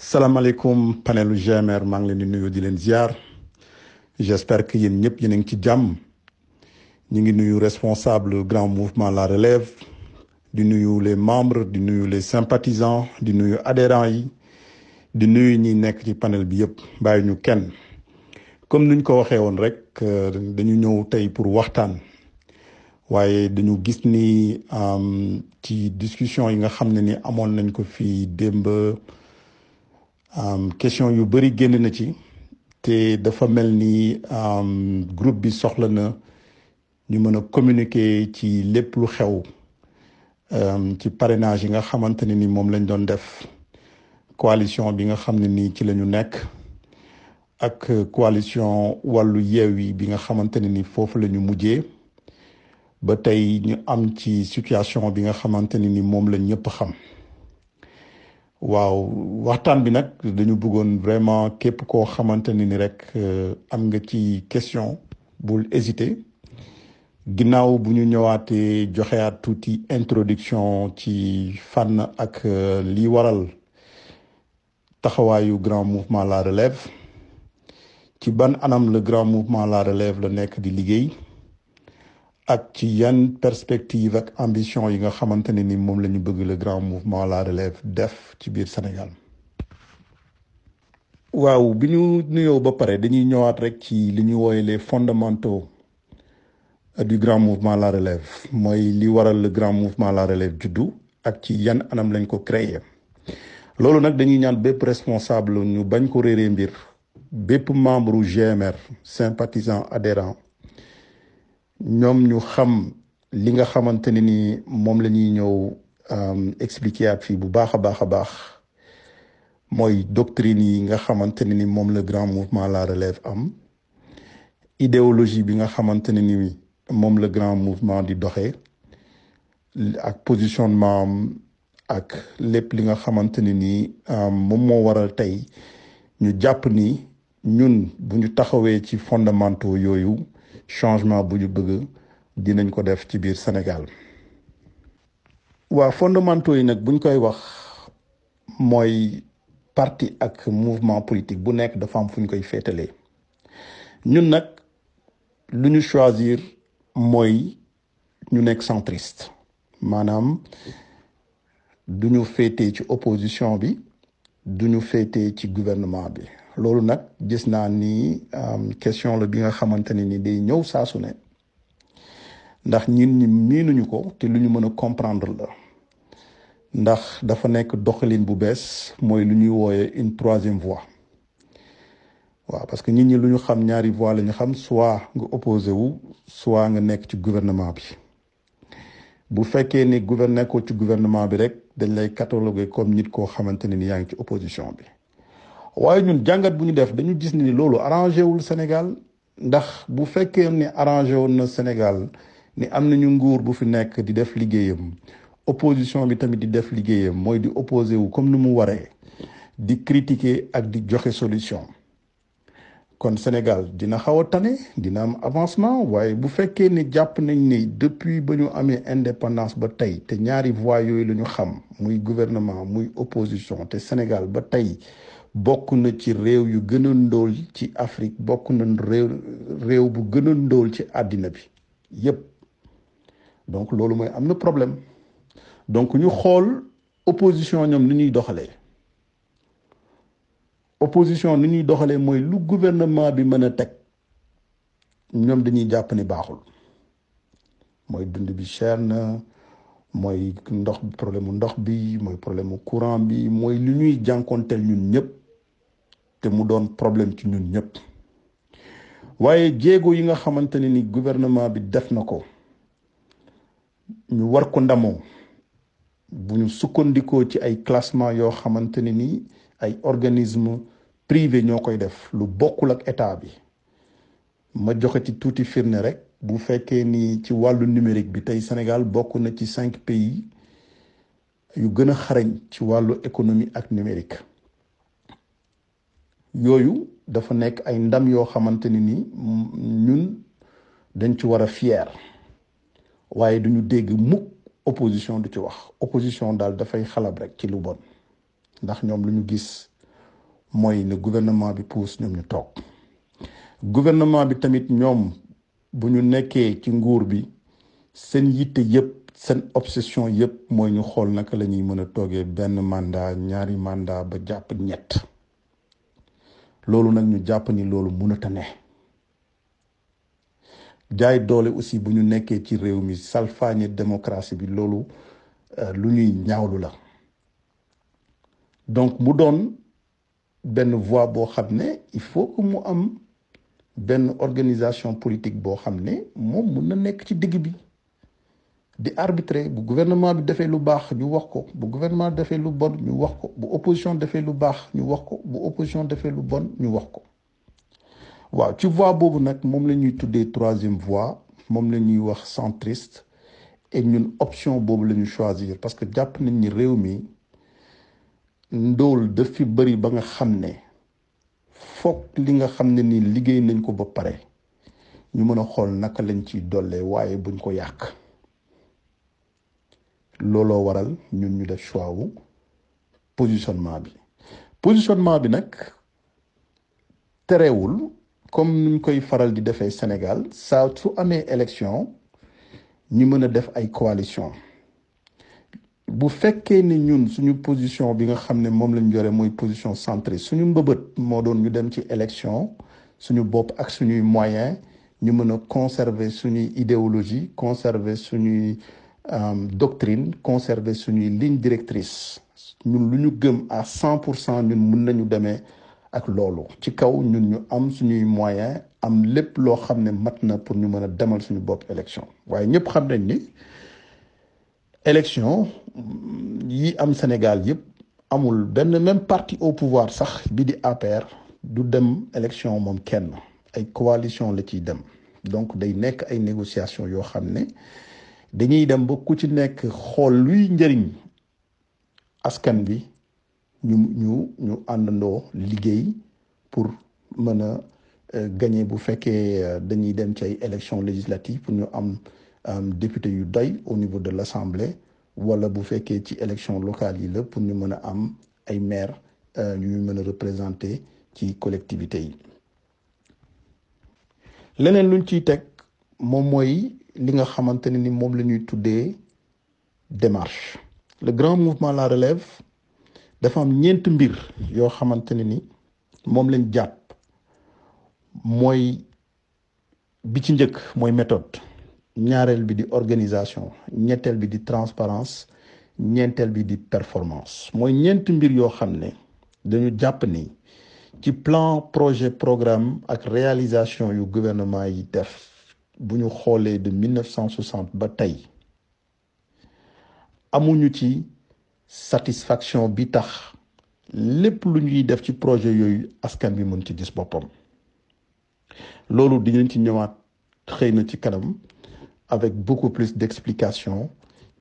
salaamaaleykum panelu GMR maa ngi leen di nuyu j'espère que yéen ñëpp yéen a ngi ci jàmm. Ñu ngi nuyu responsable grand mouvement la relève di nuyu les membres di nuyu les sympathisants di nuyu adhérents yi di nuyu ñi nekk panel bi yëpp bàyyi ñu kenn. Comme nuñ ko waxee woon rek dañu ñëw tey pour waxtaan. Waaye dañu gis ci discussion yi nga xam ne ni amoon nañ ko question yu bëri génn na ci te dafa mel ni groupe bi soxla na ñu mën a communiquer ci lépp lu xew ci parrainage yi nga xamante ne ni moom lañ doon def coalition bi nga xam ne nii ci la ñu nekk ak coalition wàllu Yewwi bi nga xamante ne ni foofu la ñu mujjee. Ba tey ñu am ci situation bi nga xamante ne ni moom la ñëpp xam. Waaw waxtaan bi nag dañu bëggoon vraiment képp koo xamante ni rek am nga ci question bul hésiter. Ginnaaw bu ñu ñëwaatee joxeaat introduction ci fànn ak li waral grand mouvement la relève. Ci ban anam le grand mouvement la relève la nekk di ak ci yan perspective ak ambition yi nga xamante ni moom la bëgg le grand mouvement la relève def ci biir Sénégal. Waaw bi ñu nuyoo ba pare dañuy ñëwaat rek ci li ñu wooye les fondamentaux du grand mouvement la relève. Mooy li waral le grand mouvement la relève juddu ak ci yan anam lañ ko créer loolu nag dañuy ñaan bépp responsable ñu bañ ko réeree mbir bépp membre GMR sympathisant adhérent ñoom ñu xam li nga xamante ne ni moom la ñuy ñëw expliquer ak fii bu baax a baax a baax mooy doctrine yi nga xamante ne ni moom la grand mouvement la relève am idéologie bi nga xamante ne ni moom la grand di doxee ak positionnement am ak lépp li nga xamante ne ni moom moo waral tey ñu jàpp ni ñun bu ñu taxawee ci fondamentaux yooyu changement bu ñu bëgg dinañ ko def ci biir Sénégal. Waa fondamentaux yi nag buñ koy wax mooy parti ak mouvement politique bu nekk dafa am fu ñu koy féetalee. Ñun nag lu ñu choisir mooy ñu nekk centriste. Maanaam du ñu ci opposition bi du ñu ci gouvernement bi loolu nag gis naa ni question la bi nga xamante ne ni day ñëw saa su ne. Ndax ñun ñi miinuñu ko te lu ñu mën a comprendre la. Ndax dafa nekk doxalin bu bees mooy lu ñuy wooye une troisième voie. Waaw parce que nit ñi lu ñu xam ñaari voie la ñu xam soit nga opposé wu soit nga nekk ci gouvernement bi. Bu fekkee ni gouverner ko ci gouvernement bi rek dañ lay cataloguer comme nit koo xamante ne ni yaa ngi ci opposition bi. Waaye ñun jàngat bu ñu def dañu gis ni loolu arrangé wul Sénégal. ndax bu fekkee ni arrangé woon na Sénégal ni am nañu nguur bu fi nekk di def liggéeyam opposition bi tamit di def liggéeyam mooy di opposé wu comme ni mu waree di critiquer ak di joxe solution. kon Sénégal dina xaw a tane dina am avancement waaye bu fekkee ni jàpp nañ ni depuis ba ñu amee indépendance ba tey te ñaari voies yooyu la ñu xam gouvernement muy opposition te Sénégal ba tey bokk na ci réew yu gën a ndóol ci Afrique bokk na réew réew bu gën a ndóol ci àddina bi yépp. Donc loolu mooy am na problème. Donc ñu xool opposition ñoom ni ñuy doxalee. Opposition ni ñuy doxalee mooy lu gouvernement bi mën a teg. Ñoom dañuy jàpp ni baaxul. Mooy dund bi cher na mooy ndox problème mu ndox bi mooy problème courant bi mooy lu ñuy ñun te mu doon problème ci ñun ñëpp. Waaye jéego yi nga xamante ne ni gouvernement bi def na ko ñu war ko ndamoo. Bu ñu sukkandikoo ci ay classement yoo xamante ne ni ay organisme privé ñoo koy def lu bokkul ak état bi. Ma joxe ci tuuti firnde rek bu fekkee ni ci wàllu numérique bi tey Sénégal bokk na ci cinq pays yu gën a xarañ ci wàllu économie ak numérique. Yooyu dafa nekk ay ndam yoo xamante ne ni ñun dañ ci war a fier. waaye duñu dégg mukk opposition du ci wax. opposition daal dafay xalab rek ci lu bon. ndax ñoom lu ñu gis mooy ne gouvernement bi pousse ñoom ñu toog. gouvernement bi tamit ñoom bu ñu nekkee ci nguur bi seen yitte yëpp seen obsession yëpp mooy ñu xool naka la ñuy mën a toogee benn mandat ñaari mandat ba jàpp ñett. Loolu nag ñu jàpp ni loolu mënut a ne. Jaay doole aussi bu ñu nekkee ci réew mi salfaañe démocratie bi loolu lu ñuy ñaawlu la. Donc mu doon benn voie boo xam ne il faut que mu am benn organisation politique boo xam ne moom mun na nekk ci digg bi. Di arbitrer bu gouvernement bi defee lu baax ñu wax ko bu gouvernement defee lu bon ñu wax ko bu opposition defee lu baax ñu wax ko bu opposition defee lu bon ñu wax ko. Waaw ci voie boobu nag moom la ñuy tuddee troisième voie moom la ñuy wax centriste et ñun option boobu la ñu choisir parce que jàpp nañ ni réew mi ndóol daf fi bëri ba nga xam ne foog li nga xam ne ni liggéey nañ ko ba pare ñu mën a xool naka lañ ciy dollee waaye buñ ko yàq looloo waral ñun ñu def choix wu positionnement bi. Positionnement bi comme nuñ koy faral di defee Sénégal saa su amee élection ñu mën a def ay coalition. Bu fekkee ni ñun suñu position bi nga xam ne moom lañ position centriste suñu mbëbët moo doon ñu dem ci élection suñu bopp ak suñuy moyen ñu conserver suñuy idéologie conserver doctrine conserver suñuy ligne directrice. Ñun lu ñu gëm à cent pour cent ñun mun nañu demee ak loolu. Ci kaw ñun ñu am suñuy moyen am lépp loo xam ne mat na pour ñu mën a demal suñu bopp élection. Waaye ñëpp xam nañ ni élection yi am Sénégal yëpp amul benn même parti au pouvoir sax bi di APR du dem élection moom kenn. Ay coalition la ciy dem. Donc day nekk ay négociation yoo xam ne dañuy dem ba ku ci nekk xool pour gagner. Élections législatives pour ñu am au niveau de l'Assemblée wala bu fekkee ci élection locale yi la pour ñu mën a représenter collectivités li nga ni moom la démarche. Le grand mouvement la relève dafa am ñeent mbir ni moom lañ jàpp mooy bi ci njëkk mooy méthode. Ñaareel bi di organisation ñetteel bi di transparence ñeenteel bi di performance. Mooy ñeent mbir yoo xam ne dañu jàpp ni ci plan projet programme ak réalisation yu gouvernement yi def bu ñu xoolee de 1960 ba tey amuñu ci satisfaction bi tax lépp lu ñuy def ci projet yooyu askan bi mën ci gis boppam. Loolu dinañ ci ñëwaat xëy na ci kanam avec beaucoup plus d'explication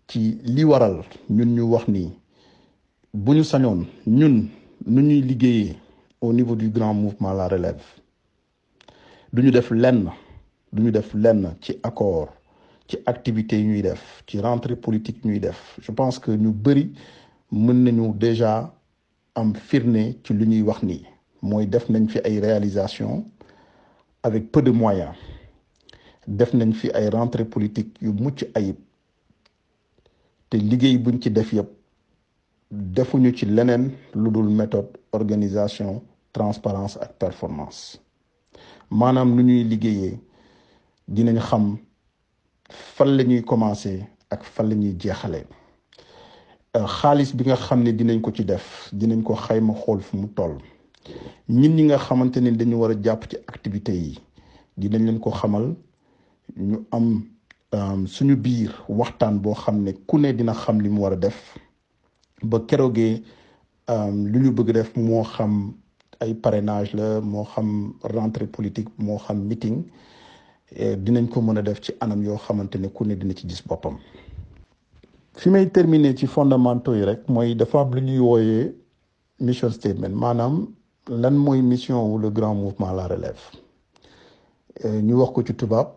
ci li waral ñun ñu wax ni bu ñu sañoon ñun nu ñuy liggéeyee au niveau du grand mouvement la relève du ñu def lenn du ñu def lenn ci accord ci activités yi ñuy def ci rentrée politique ñuy def. Je pense que ñu bëri mën nañu déjà am firnde ci lu ñuy wax nii. Mooy def nañ fi ay réalisations avec peu de moyens. Def nañ fi ay rentrée politique yu mucc ayib. Te liggéey buñ ci def yëpp defuñu ci leneen lu dul méthode organisation transparence ak performance. Maanaam nu ñuy liggéeyee dinañ xam fan la ñuy commencer ak fan la ñuy jeexalee. Xaalis bi nga xam ne dinañ ko ci def dinañ ko xayma xool fu mu toll. Ñun ñi nga xamante ne dañu war a jàpp ci activités yi dinañ leen ko xamal. Ñu am suñu biir waxtaan boo xam ne ku ne dina xam li mu war a def. Ba keroogee lu ñu bëgg def moo xam ay parrainage la moo xam rentrée politique moo xam meeting. Dinañ ko mën a def ci anam yoo xamante ne ku ne dina ci gis boppam. fi fondamentaux mission statement maanaam lan mission le grand mouvement la relève ñu wax ko ci tubaab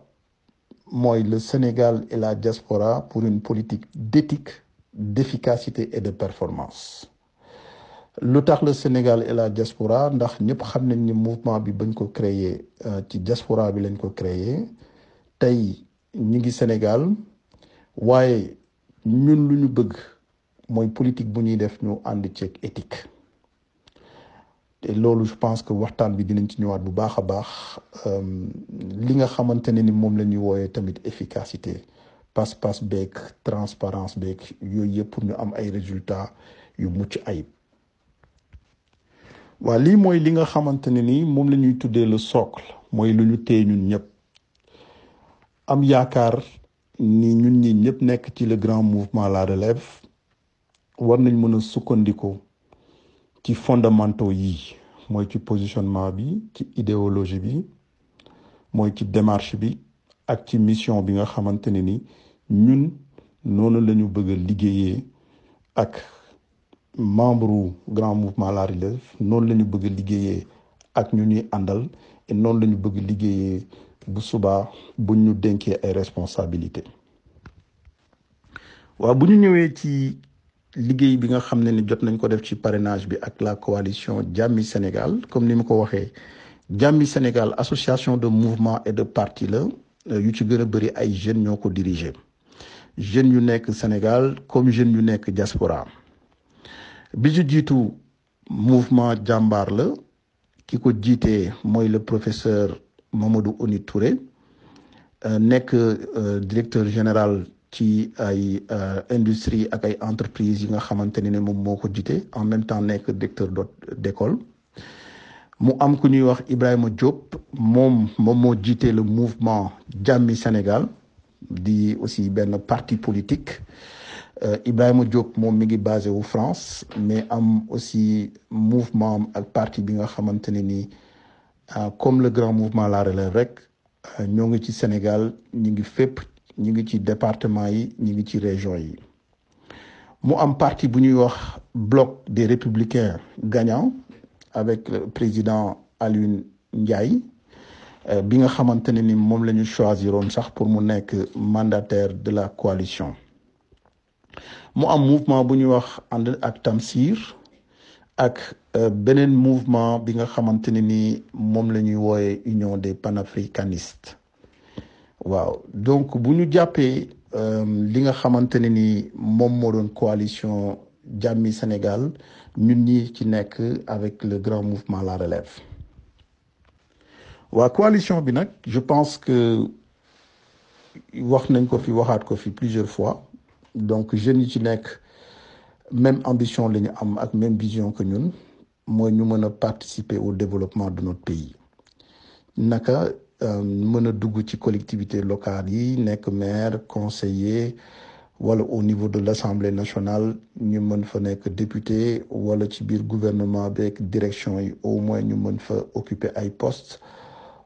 mooy le Sénégal et la diaspora pour une politique d'éthique d'efficacité et de performance lu tax le Sénégal et la diaspora ndax ñëpp xam nañ ni mouvement bi bañ ko créer ci diaspora bi lañ ko créer tey ñu ngi Sénégal waaye ñun lu ñu bëgg mooy politique bu ñuy def ñu ànd ceeg éthique. Te loolu je pense que waxtaan bi dinañ ci ñëwaat bu baax a baax. Li nga xamante ni moom la ñuy wooyee tamit efficacité passe-passe beeg transparence beeg yooyu yëpp pour ñu am ay résultats yu mucc ayib. Waa lii mooy li nga xamante ne ni moom la ñuy tuddee le socle mooy lu ñu téye ñun ñëpp. Am yaakaar ni ñun ñi ñëpp nekk ci le grand mouvement la relève war nañ mën a sukkandiku ci fondamentaux yi mooy ci positionnement bi ci idéologie bi mooy ci démarche bi ak ci mission bi nga xamante ne ni ñun noonu la ñu bëgg a liggéeyee ak membre grand mouvement la relève noonu la ñu bëgg liggéeyee ak ñu ñuy àndal et noonu la ñu bëgg liggéeyee bu subaa bu ñu dénkee ay responsabilité waaw bu ñu ñëwee ci liggéey bi nga xam ni jot nañ ko def ci parrainage bi ak la coalition Jàmmi Sénégal comme ni ma ko waxee Jàmmi Sénégal association de mouvement et de parti la yu ci gën a bëri ay jeunes ñoo ko dirigé jeunes yu nekk Sénégal comme jeunes yu nekk diaspora bi ci jiitu mouvement jàmbaar la ki ko jiitee le professeur Mamadou Oni Touré nekk directeur général ci ay industrie ak ay entreprises yi nga xamante ne moom moo ko en même temps nekk directeur d'école. Mu am ku ñuy wax Ibrahima Diop moom moom le mouvement Jàmmi Sénégal di aussi benn parti politique Ibrahima Diop moom mi basé France mais am aussi mouvement parti bi nga ni comme le grand mouvement la relève rek ñoo ngi ci Sénégal ngi ngi ci département yi ngi région yi. Parti bloc des républicains gagnants avec le président Alioune Ndiaye bi nga pour mu mandataire de la coalition mu am mouvement bu ñuy wax ànd ak Tamsir ak beneen mouvement bi nga xamante ne ni moom la ñuy wooye union des panafricanistes. Waaw donc bu ñu jàppee li nga xamante moom moo doon coalition Jàmmi Sénégal ñun ñi ci nekk avec le grand mouvement la relève. Waa coalition bi nag je pense que wax nañ ko fi waxaat ko fi plusieurs fois donc jeunes yi ci même ambition la même vision que ñun mooy ñu mën participer au développement de notre pays. Naka mën a dugg ci collectivité locale yi nekk maire conseiller wala au niveau de l'Assemblée nationale ñu mën fa nekk député wala ci gouvernement beeg direction yi au moins ñu mën fa occuper ay postes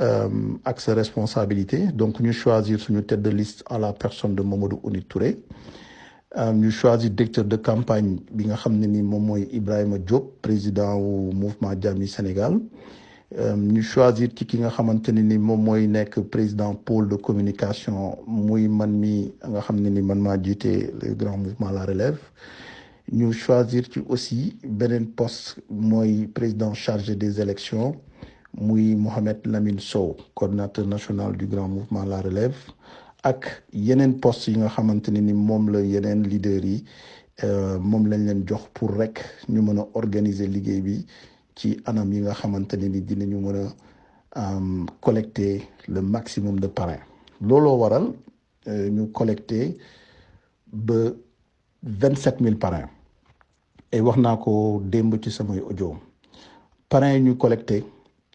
ak sa responsabilité. Donc ñu choisir suñu tête de liste à la personne de Mamadou Oni Touré. Ñu choisir directeur de campagne bi nga Diop président wu mouvement Jàmmi Sénégal. Ñu choisir ci ki nga xamante président pôle de communication muy man mi le grand mouvement la relève. Ñu choisir ci aussi beneen poste mooy président chargé des élections muy Mohamed Lamine Sow coordinateur national du grand mouvement la relève ak yeneen poste yi nga xamante ni moom la yeneen leaders yi moom lañ leen jox pour rek ñu mën organiser liggéey bi ci anam yi nga xamante ni dinañu mën a collecter le maximum de parrains. Looloo waral ñu collecter ba vingt sept mille parrains. Et wax naa ko démb ci samay audio. Parrains yi ñu collecté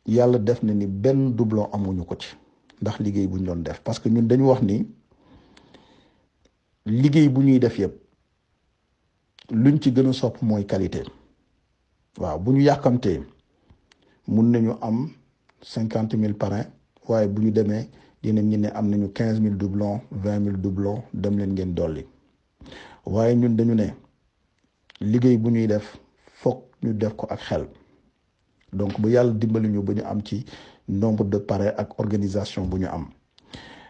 yàlla def na ni benn doublon amuñu ko ci ndax liggéey bu parce que ñun dañu wax ni liggéey bu ñuy def yëpp luñ ci a sopp qualité. waaw bu ñu yàkkamtee mun nañu am cinquante mille parrains waaye bu ñu demee dinañ ñu ne am nañu quinze mille xel donc bu yàlla dimbali ñu ba ñu am ci nombre de parrains ak organisation bu ñu am.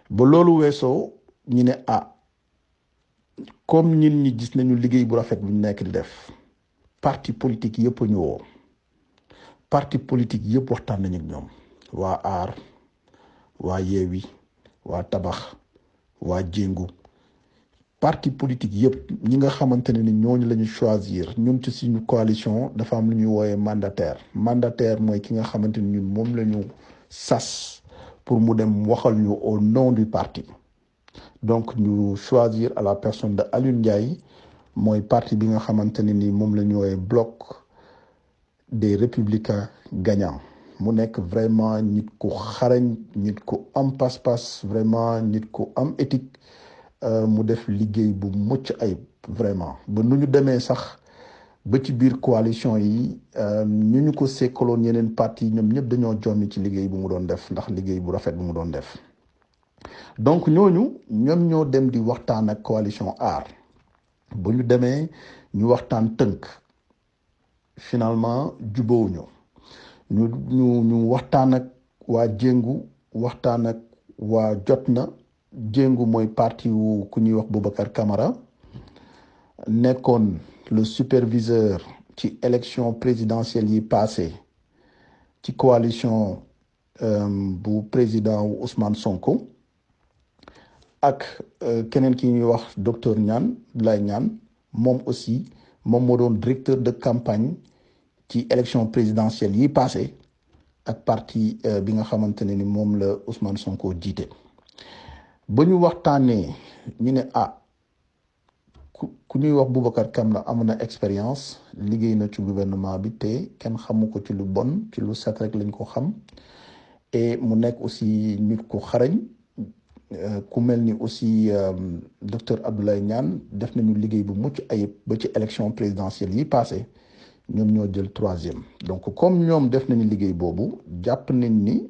Ba loolu weesoo ñu ne ah comme ñin ñi gis nañu liggéey bu rafet bu ñu nekk di def parti politique yëpp ñëwoo. Parti politique yëpp waxtaan nañu ak ñoom. Waa aar waa yeewi waa tabax waa jéngu parti politique yëpp ñi nga xamante ne ni ñooñu la choisir ñun ci suñu coalition dafa am lu ñuy wooyee mandataire. Mandataire mooy ki nga xamante ni ñun moom la sas pour mu dem waxal ñu au nom du parti. Donc ñu choisir à la personne de Alioune Ndiaye mooy parti bi nga xamante ne ni moom la wooyee bloc des républicains gagnants. Mu nekk vraiment nit ku xarañ nit ku am pas-pas vraiment nit ku am éthique mu def vraiment. Ba nu ñu sax ba ci coalition yi ñu ñu ko sekkaloon yeneen parti ñoom ñëpp dañoo jommi ci liggéey bu mu doon def ndax bu rafet def. Donc ñooñu ñoom ñoo dem di waxtaan coalition aar bu ñu demee ñu waxtaan finalement jubóowuñu. Ñu ñu waxtaan ak waa jéngu waxtaan ak jéngu mooy parti wu ku ñuy wax Boubacar Camara. Nekkoon le superviseur ci élection présidentielle yi passé ci coalition bu président Ousmane Sonko. Ak keneen ki ñuy wax docteur Niane Lay Niane. Moom aussi moom moo doon directeur de campagne ci élection présidentielle yi passé ak parti bi nga xamante ne ni moom la Ousmane Sonko jiite ba ñu waxtaanee ñu ne ah ku ñuy wax Boubacar expérience liggéey na ci gouvernement bi te kenn xamu ci lu bon ci lu rek lañ ko xam. Et mu nekk aussi nit ku xarañ ku mel aussi docteur Abdoulaye Niane def nañu liggéey bu mucc ayib ba ci élection présidentielle yi passé. Ñoo troisième. Donc comme ñoom def nañu liggéey boobu jàpp nañ ni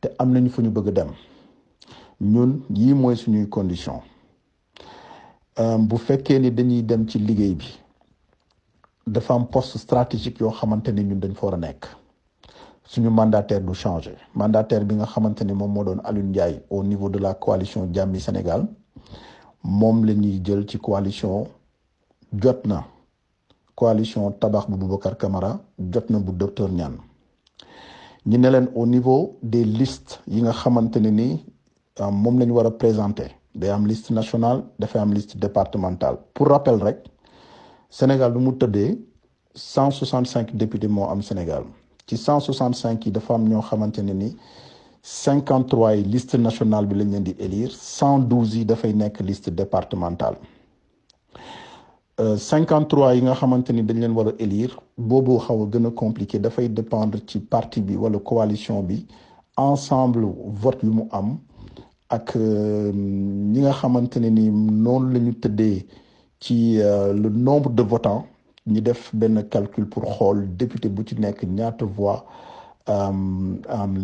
te am nañ fu ñu bëgg dem. Ñun yii mooy suñuy condition. Bu fekkee ni dañuy dem ci liggéey bi dafa am poste stratégique yoo xamante ñun dañ fa nekk. Mandataire du changer. Mandataire bi nga xamante ni moom moo doon au niveau de la coalition Jàmmi Sénégal moom la jël coalition jot na. Coalition tabax bu Boubacar Camara jot bu docteur ñu ne leen au niveau des listes yi nga xamante ne ni moom la ñu war a présenter. Day am liste nationale dafay am liste départementale. Pour rappel rek Sénégal lu mu tëddee cent soixante cinq députés moo am Sénégal. Ci cent soixante cinq yi dafa am ñoo xamante ne ni cinquante trois yi liste nationale bi lañ leen di élire cent douze yi dafay nekk liste départementale cinquante trois yi nga xamante ni dañ leen war a élire boobu xaw a gën a compliqué dafay dépendre ci parti bi wala coalition bi ensemble vote yu mu am ak ñi nga xamante ne ni noonu la ñu tëddee ci le nombre de votants ñi def benn calcul pour xool député bu ci nekk ñaata voix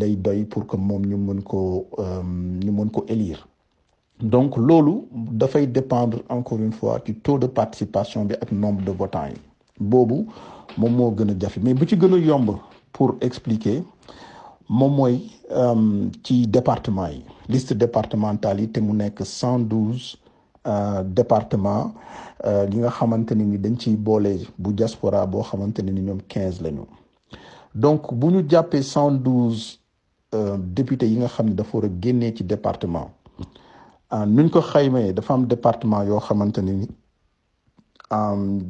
lay doy pour que moom ñu mën ko ñu mën ko élire donc loolu dafay dépendre encore une fois ci taux de participation bi ak nombre de votants yi. Boobu moom moo gën a mais bu ci gën a yomb pour expliquer moom mooy ci département yi. Liste départementale yi te mu nekk cent douze département yi nga xamante ne ni dañ ciy boole bu diaspora boo xamante ni ñoom quinze la donc bu ñu jàppee cent douze députés yi nga xam ne dafa war a génnee ci département nuñ ko xaymee dafa am département yoo xamante ne ni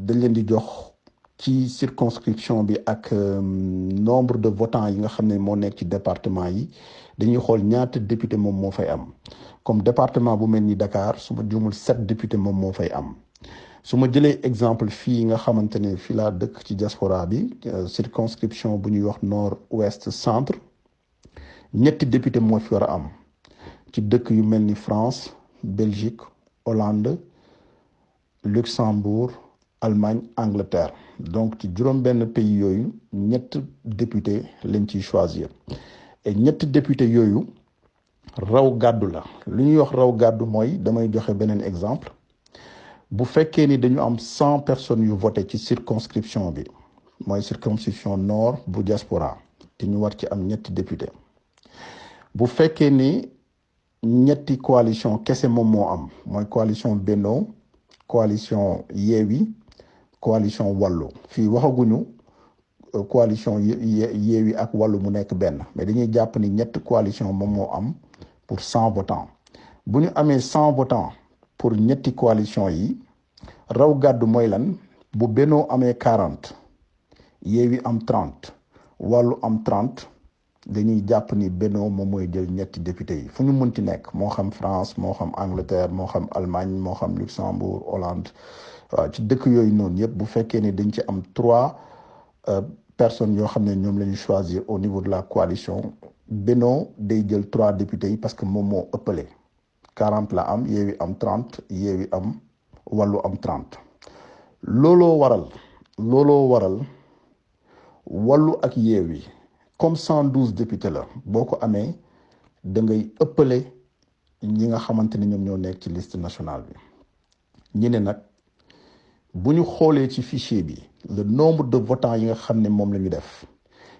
dañ leen di jox ci circonscription bi ak nombre de votants yi nga xam ne moo ci département yi. Dañuy xool ñaata député moom moo fay am. Comme département bu mel ni Dakar su ma jumul sept député moom moo fay am. Su ma exemple fii nga xamante ne fii dëkk ci diaspora bi circonscription bu ñuy wax nord ouest centre ñetti député moo fi war am ci dëkk yu France Belgique Hollande Luxembourg Allemagne Angleterre. Donc ci juróom-benn pays yooyu ñett député lañ ciy et député yooyu raw gàddu la. Lu ñuy wax raw gàddu mooy damay joxe beneen exemple. Bu fekkee ni dañu cent personnes yu voté ci circonscription bi mooy circonscription nord bu diaspora te ñu war député. Bu fekkee ñetti coalition kese moom moo am. Mooy coalition Benno coalition Yewwi coalition Wallu. Fii waxaguñu coalition Yewwi ak Wallu mu nekk benn. Mais dañuy jàpp ni ñetti coalition moom moo am pour cent votants. Bu ñu amee cent votants pour ñetti coalition yi raw gàddu mooy lan? Bu Benno amee quarante Yewwi am trente Wallu am trente dañuy jàpp ni Benno moom mooy jël ñetti député yi fu ñu mënti nekk. Moo xam France moo xam Angleterre moo xam Allemagne moo xam Luxembourg Hollande. Waaw ci dëkk yooyu noonu yëpp bu fekkee ni dañ ci am trois personnes yoo xam ne ñoom la ñu choisir au niveau de la coalition Benno day jël trois députés yi parce que moom moo ëppale. quarante la am Yewwi am trente Yewwi am Wallu am trente. Looloo waral looloo waral Wallu ak Yewwi comme cent douze députés la boo ko da ngay ëppale ñi nga xamante ni ñoo nekk ci liste nationale bi. Ñi ne nag bu ci fichier bi le nombre de votants yi nga xam ne moom la ñu def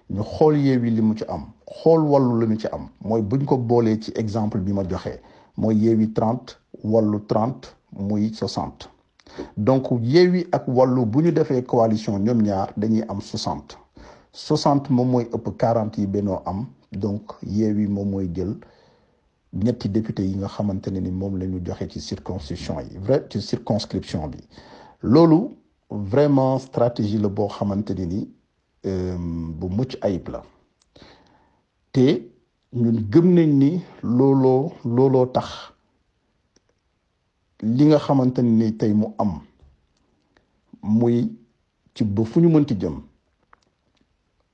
ñu xool Yewwi li mu ci am xool Wallu li ci am mooy buñ ko boolee ci exemple bi ma joxee mooy Yewwi trente Wallu trente muy soixante. Donc Yewwi ak Wallu bu ñu coalition ñoom ñaar dañuy am soixante soixante moom mooy ëpp quarante yi am donc Yewwi moom mooy jël ñetti député yi nga xamante ni moom la circonscription yi vrai ci circonscription bi. Vraiment stratégie la boo ni bu mucc ayib la. Te ñun gëm nañ ni looloo looloo tax li nga am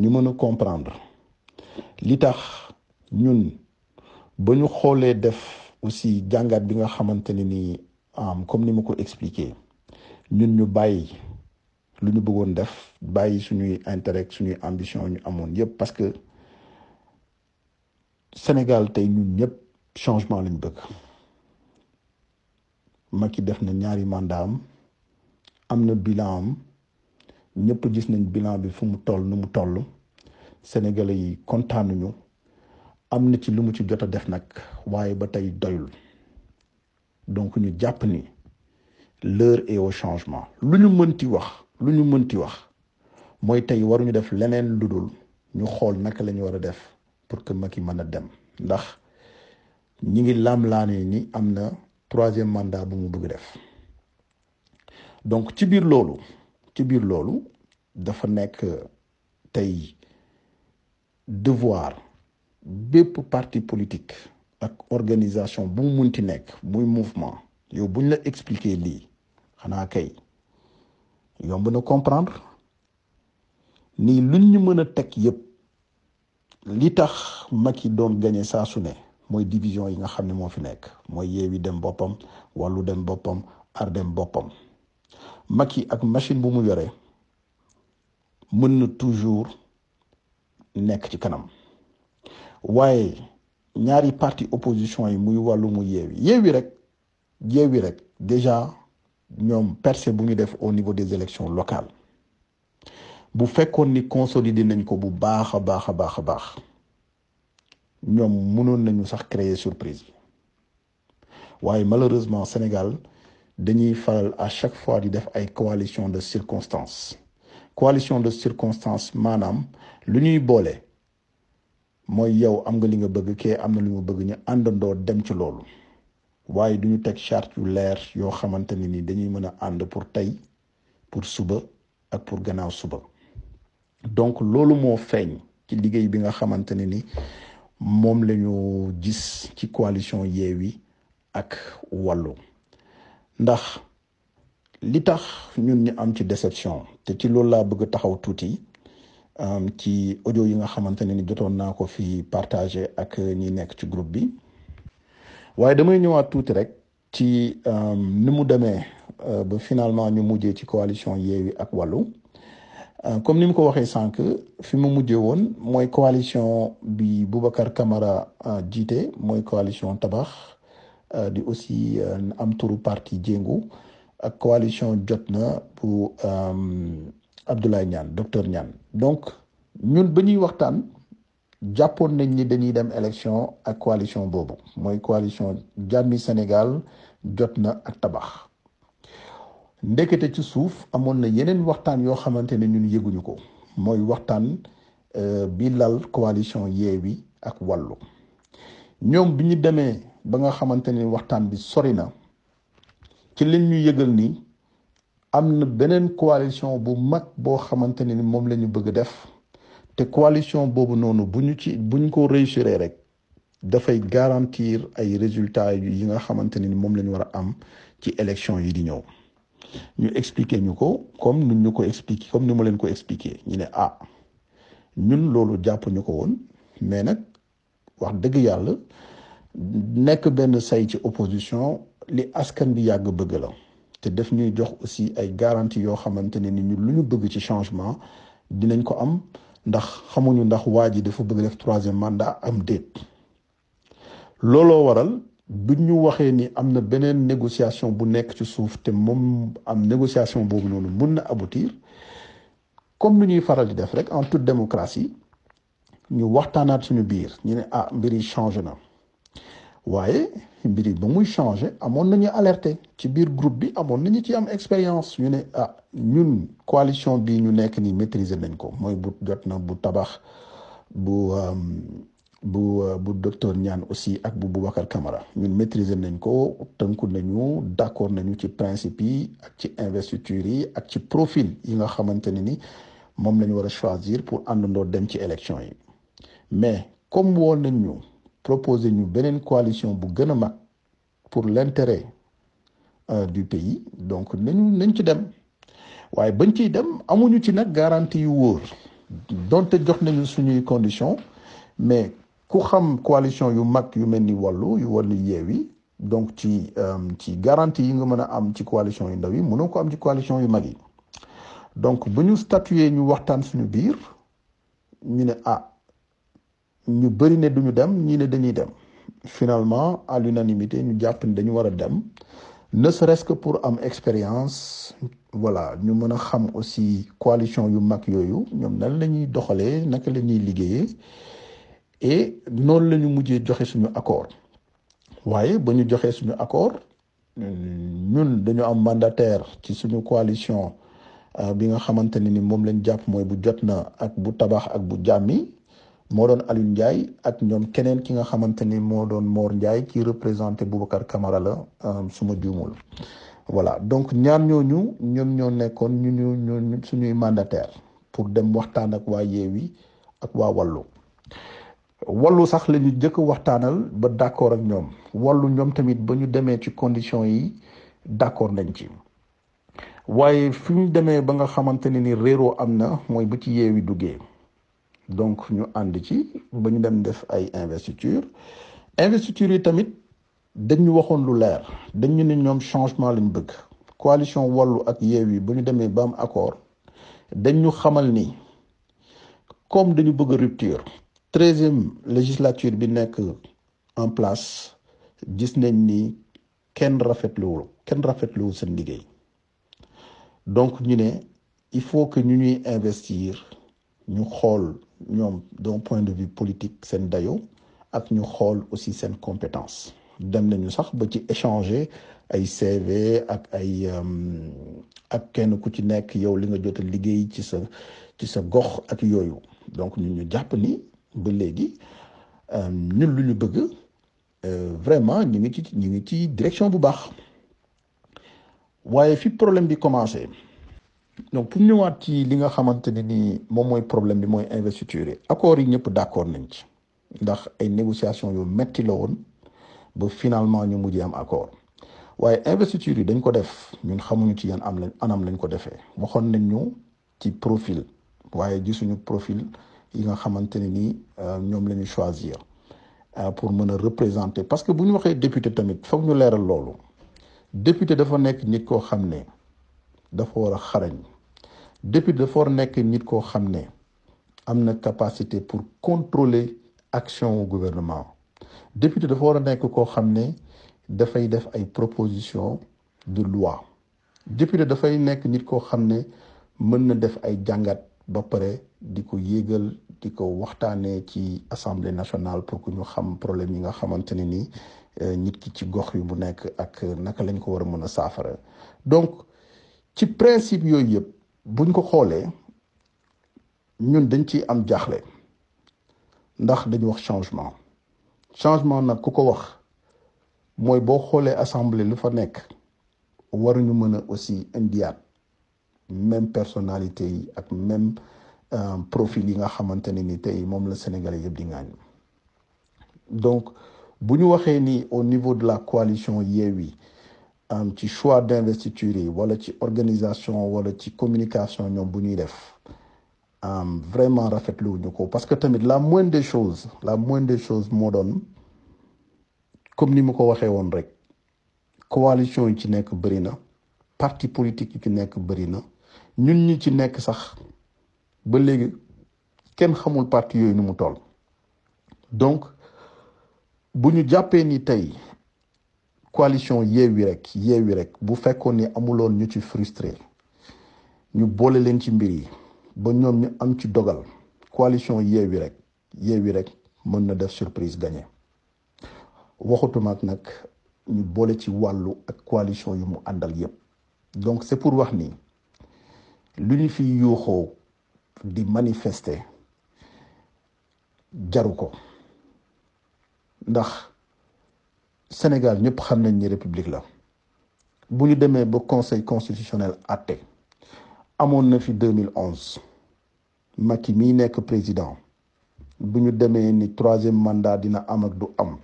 ñu mën a comprendre. Li tax ñun ba ñu def aussi jàngat bi nga xamante ne ni comme ni ma ko expliqué ñun ñu bàyyi lu ñu bëggoon def bàyyi suñuy intérêt suñuy ambition ñu amoon yëpp parce que Sénégal tey ñun ñëpp changement lañ bëgg. Def na ñaari mandat am am bilan am ñëpp gis nañ bilan bi fu mu toll nu mu toll. Sénégalais yi kontaanuñu. Am na ci lu mu ci jot a def nag waaye ba tey doyul. Donc ñu jàpp ni l'heure est au changement. Lu ñu mënti wax lu ñu mënti wax mooy tey waruñu def leneen lu dul ñu xool naka la ñu war a def pour que Macky mën a dem. Ndax ñi ngi laam-laane ni am na troisième mandat bu mu bëgg def. Donc ci biir loolu ci biir loolu dafa devoir bépp parti politique ak organisation bu mouvement. Yow buñ la expliquer lii xanaa kay yomb na comprendre. Nii luñ ñu mën a teg li tax doon gagné saa su ne mooy division yi nga xam ne moo fi nekk. Mooy dem boppam dem boppam Macky ak machine bu mu yore mën na toujours nekk ci kanam. Waaye ñaari parti opposition yi muy Wallu mu Yewwi Yewwi rek Yewwi rek déjà ñoom percée bu ñu def au niveau des élections locales. Bu fekkoon ni consolider nañ ko bu baax a baax a baax a baax ñoom mënoon nañu sax créer surprise bi waaye malheureusement Sénégal dañuy faral à chaque fois di def ay coalition de circonstances. Coalition de circonstances maanaam lu ñuy boole mooy yow am nga li nga bëgg kee am na lu mu bëgg ñu àndandoo dem ci loolu. Waaye du ñu teg charte yu leer yoo xamante ne ni dañuy mën a ànd pour tey pour suba ak pour gannaaw suba. Donc loolu moo feeñ ci liggéey bi nga xamante ne ni moom la ñu gis ci coalition Yewwi ak wàllu ndax li tax ñun déception te ci loolu laa bëgg taxaw tuuti ci ni partagé ak ñi groupe bi. Waaye damay ba finalement ñu mujjee ci coalition wàllu comme ni mu ko waxee sànq fi coalition bi Boubacar Camara jiite mooy coalition di aussi am turu parti jéngu ak coalition jot na bu Abdoulaye Niane docteur Niane. Donc ñun ba ñuy waxtaan jàppoon nañ ni dañuy dem élection coalition boobu. Mooy coalition jàmmi Sénégal jot na ak tabax. Ndekete ci suuf amoon na yeneen waxtaan yoo ñun coalition Yewwi ak wàllu ñoom ba nga xamante ni waxtaan bi sori na. ci liñ ñu yëgal ni am na beneen coalition bu mag boo xamante ni moom la ñu bëgg def. te coalition boobu noonu bu ñu ci bu ñu ko réussir rek dafay garantir ay résultats yi nga xamante ni moom la war a am ci élection yi di ñëw. ñu expliquer ñu ko comme nu ñu ko expliquer comme ni ma leen ko expliquer. ñu ne ah ñun loolu jàpp ñu ko woon mais nag wax dëgg yàlla nekk benn say ci opposition li askan bi yàgg bëgg la. Te def ñuy jox aussi ay garantie yoo xamante ne ni ñu lu ñu bëgg ci changement dinañ ko am ndax xamuñu ndax waa ji dafa bëgg def troisième mandat am déet. Looloo waral buñ ñu waxee ni am na beneen négociation bu nekk ci suuf te moom am négociation boobu noonu mun na aboutir comme nu ñuy faral di def rek en toute démocratie ñu waxtaanaat suñu biir. Ñu ne ah mbir yi changé na waaye mbir yi ba muy changé amoon nañu alerté. Ci biir groupe bi amoon nañu ci am expérience. Ñu ne ah coalition bi ñu nekk ni maîtriser nañ ko. Mooy bu jot na bu tabax bu bu bu docteur Niane aussi ak bu Boubacar Camara. Ñun maîtriser nañ ko tënku nañu d'accord nañu ci principe yi ak ci investiture yi ak ci profil yi nga xamante choisir pour àndandoo dem ci élection mais comme woon nañ ñu proposer ñu beneen coalition pour l'intérêt du pays. Donc nañu nañ ci dem. Waaye bañ ciy dem amuñu ci nag garantie yu wóor. Donte jox conditions mais ku xam coalition yu mag yu ni wàllu donc ci ci garantie yi nga mën a am ci coalition yu ndaw yi mënoo ko am ci coalition yu mag yi. Donc bu ñu statuer ñu waxtaan suñu biir ñu ne ah ñu bëri ne duñu dem ñii ne dañuy dem. Finalement à l'unanimité ñu jàpp ne dañu war a dem. Ne serait-ce que pour am expérience voilà ñu mën xam aussi coalition yu mag yooyu ñoom nan la ñuy doxalee naka la liggéeyee et noonu la ñu mujjee joxe suñu accord. Waaye ba ñu joxee suñu accord ñun dañu am mandataire ci suñu coalition bi nga xamante ne ni moom lañ jàpp mooy bu jot na ak bu tabax ak bu jàmmi moo doon Alioune Ndiaye ak ñoom keneen ki nga xamante ni moo doon Mor Ndiaye ki représenté Boubacar Camara la suma juumul. Voilà donc ñaar ñooñu ñoom ñoo nekkoon ñu ñu ñu suñuy mandataire pour dem waxtaan ak waa Yewwi ak waa Wallu. Wallu sax la ñu jëkk waxtaanal ba d'accord ak ñoom. Wallu ñoom tamit ba ñu demee ci conditions yi d'accord nañ ci. Waaye fi ñu demee ba nga xamante ne ni réeroo am na mooy bu ci Yewwi duggee. Donc ñu ànd ci ba ñu dem def ay investiture investiture yi tamit dañ ñu waxoon lu leer. Dañ ñu ne ñoom changement lañ bëgg. Coalition wallu ak Yewwi ba ñu demee ba am accord dañ ñu xamal ni comme dañu bëgg rupture treizième législature bi nekk en place gis nañ ni kenn rafetluwul kenn rafetluwul seen liggéey. Donc ñu ne il faut que ñu ñuy investir ñu xool ñoom d'un point de vue politique seen dayo aussi seen compétence. Dem nañu sax ba ci CV ak ay ak kenn ku ci nekk yow li nga donc ñun ñu jàpp ni ba léegi ñu bëgg vraiment ñu ngi ci ñu direction problème commencé donc pour ñëwaat ci li nga xamante ni moom mooy problème bi mooy investiture yi. Accords yi ñëpp d'accord nañ ci. Ndax ay négociations yu metti la woon ba finalement ñu mujjee am accord. Waaye investiture yi dañ ko def ñun xamuñu ci yan am lañ anam lañ ko defee. Waxoon nañ ñu ci profil waaye gisuñu profil yi nga xamante ne ni ñoom la ñu choisir pour mën a représenter. Parce que bu ñu waxee député tamit foog ñu leeral loolu. Député dafa nekk nit koo xam ne dafa war a xarañ. Député dafa war nekk nit koo xam ne am na capacité pour contrôler action au gouvernement. Député dafa war a nekk koo xam ne dafay def proposition de loi. Député dafay nekk nit koo xam ne mën na def ay jàngat ba pare di ko yéegal di ko waxtaanee ci assemblée nationale pour que ñu xam problème yi nga xamante ne ni nit ki ci gox yu nekk ak naka lañ ko war a mën donc ci principe yooyu yëpp buñ ko xoolee ñun dañ am changement. Changement nag ku ko wax assemblée lu fa nekk waruñu mën a même personnalité yi ak même profil yi nga xamante la Sénégalais yëpp donc bu ñu au niveau de la coalition ci choix d'investiture yi wala ci organisation wala ci communication ñoom bu ñuy def vraiment rafetlu wuñu ko. Parce que tamit la moindre des choses la moindre des choses moo doon comme ni mu ko waxee woon rek coalition yi ci nekk bëri na parti politique yi ci nekk bëri na ñun ñi ci nekk sax ba léegi kenn xamul parti yooyu nu mu toll. Donc bu ñu jàppee ni tey coalition Yewwi rek Yewwi rek bu fekkoon ni amuloon ñu ci frustré ñu boole leen ci mbir yi ba dogal coalition Yewwi rek Yewwi rek mën na def surprise gagné. Waxutuma ak nag ñu boole ci wàllu ak coalition yu mu yépp. Donc c'est pour wax ni lu ñu fi yuuxoo di manifester Sénégal ñëpp xam nañ ni république la. Bu ñu demee ba conseil constitutionnel àtte amoon na fi 2011 Macky mii nekk président bu ñu demee ni troisième mandat dina am ak du am.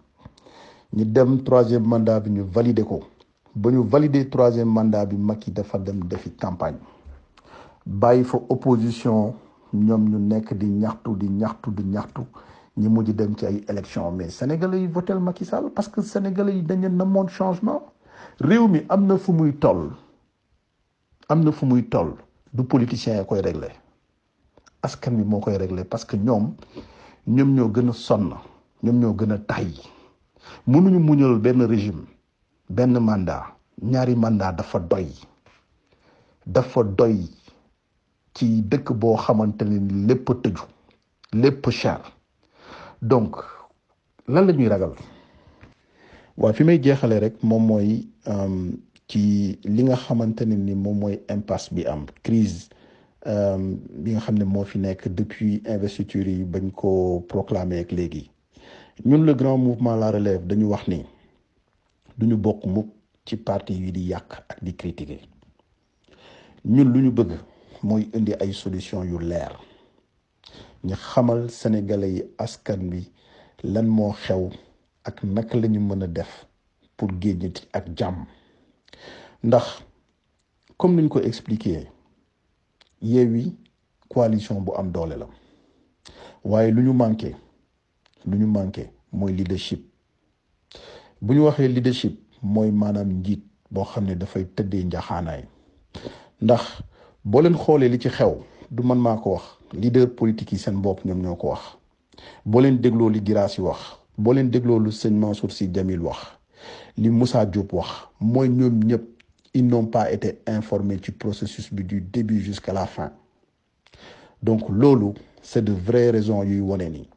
Ñu dem troisième mandat bi ñu valider ko. Ba ñu valider troisième mandat bi Macky dafa dem defi campagne. Bàyyi fa opposition ñoom ñu nekk di ñaxtu di ñaxtu di ñaxtu ñi mujj dem ci ay élection mais sénégalais yi votel Macky parce que sénégalais yi dañu namoon changement. Réew mi am na fu du politicien yi koy régler askan parce que ñoom ñoom ñoo gën a sonn ñoom ñoo gën a tay. Mënuñu muñal benn régime benn mandat. Ñaari mandat dafa doy dafa doy ci dëkk boo xamante ni lépp cher donc lan la ñuy ragal? Waaw fi may jeexale rek moom mooy ci li nga xamante ne ni moom mooy impasse bi am crise bi nga xam ne fi nekk depuis investiture yi bañ ko proclamer ak léegi. Ñun le grand mouvement la relève dañu wax ni duñu bokk mukk ci parti yi di yàq ak di critiquer. Ñun lu ñu bëgg mooy indi ay solution yu leer ñu xamal sénégalais yi askan bi lan moo xew ak naka lañu mën a def pour génn ak jàmm. Ndax comme niñ ko expliqué Yewwi coalition bu am doole la. Waaye lu ñu manqué lu ñu manqué mooy leadership. Bu ñu waxee leadership mooy maanaam njiit boo xam ne dafay tëddee njaxaanaay. Ndax boo leen xoolee li ci xew du man maa ko wax. Leader politique yi seen bopp ñoom ñoo ko wax. boo leen dégloo li Guirassy wax boo leen dégloo lu sëñ Mansour Sy Djamil wax li Moussa Diop wax mooy ñoom ñëpp ils n'ont pas été informés du processus bi du début jusqu'à la fin. Donc loolu c'est de vraies raisons yuy wone ni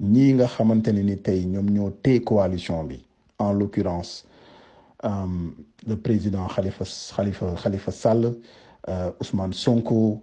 ñii nga xamante ni tey ñoom ñoo téye coalition bi en l'occurrence euh, le président Khalifa Khalifa Khalifa Sall euh, Ousmane Sonko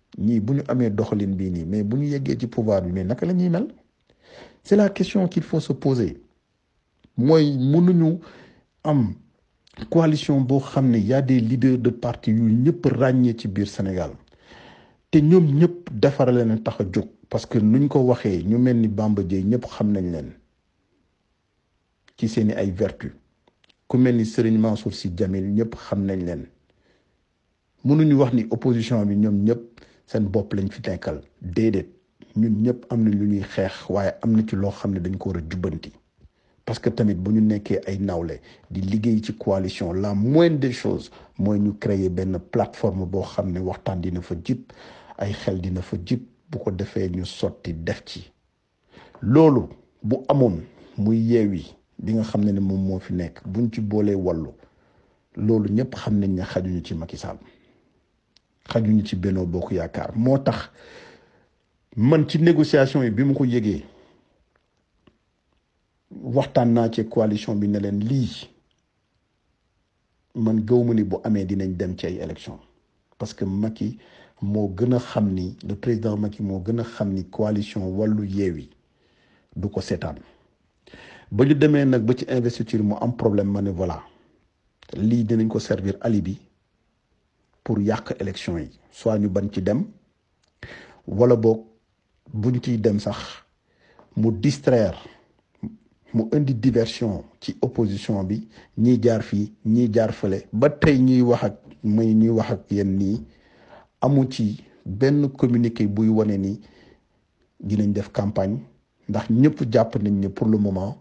ñii bu ñu amee doxalin bii nii mais bu ñu yeggee ci pouvoir bi mais naka la c'est la question qu'il faut se poser. Mooy mënuñu am coalition boo xam ne y a des leaders de parti yu ñëpp ràññee ci biir Sénégal. Te ñoom ñëpp defar leen tax a parce que nuñ ko waxee ñu mel ni Bamba Dièye ñëpp xam nañ leen ci seeni ay vertu ku mel ni Serigne Mansour Sy Djamil ñëpp leen. Mënuñu ni opposition bi seen bopp lañ fi nekkal. Déedéet ñun ñëpp am na lu ñuy xeex waaye am na ci loo xam ne dañ ko war a parce que tamit bu ñu nekkee ay nawle di liggéey ci coalition la moindre des choses mooy ñu créer benn plateforme boo xam ne waxtaan dina fa jib ay xel dina fa jib bu ko defee ñu sotti def ci. Loolu bu amoon muy bi nga xam ne ne moom moo fi nekk buñ ci boolee loolu ñëpp xam xajuñu ci Benno Bokk Yaakaar. Moo tax man ci négociation yi bi ma ko yëgee waxtaan naa ci coalition bi ne leen lii man gëw ni bu élection parce que Macky moo gën a le président Macky moo gën a xam ni coalition wàllu yeewi du ko seetaan. Ba ñu investiture mu problème ne voilà lii dinañ ko servir alibi pour yàq élection yi. Soit ñu ban ci dem wala boog buñ ciy dem sax mu distraire mu indi diversion ci opposition bi ñii jaar fii ñii jaar fële. Ba tey ñuy wax ak ni dinañ def campagne ndax ñëpp jàpp nañ ne pour le moment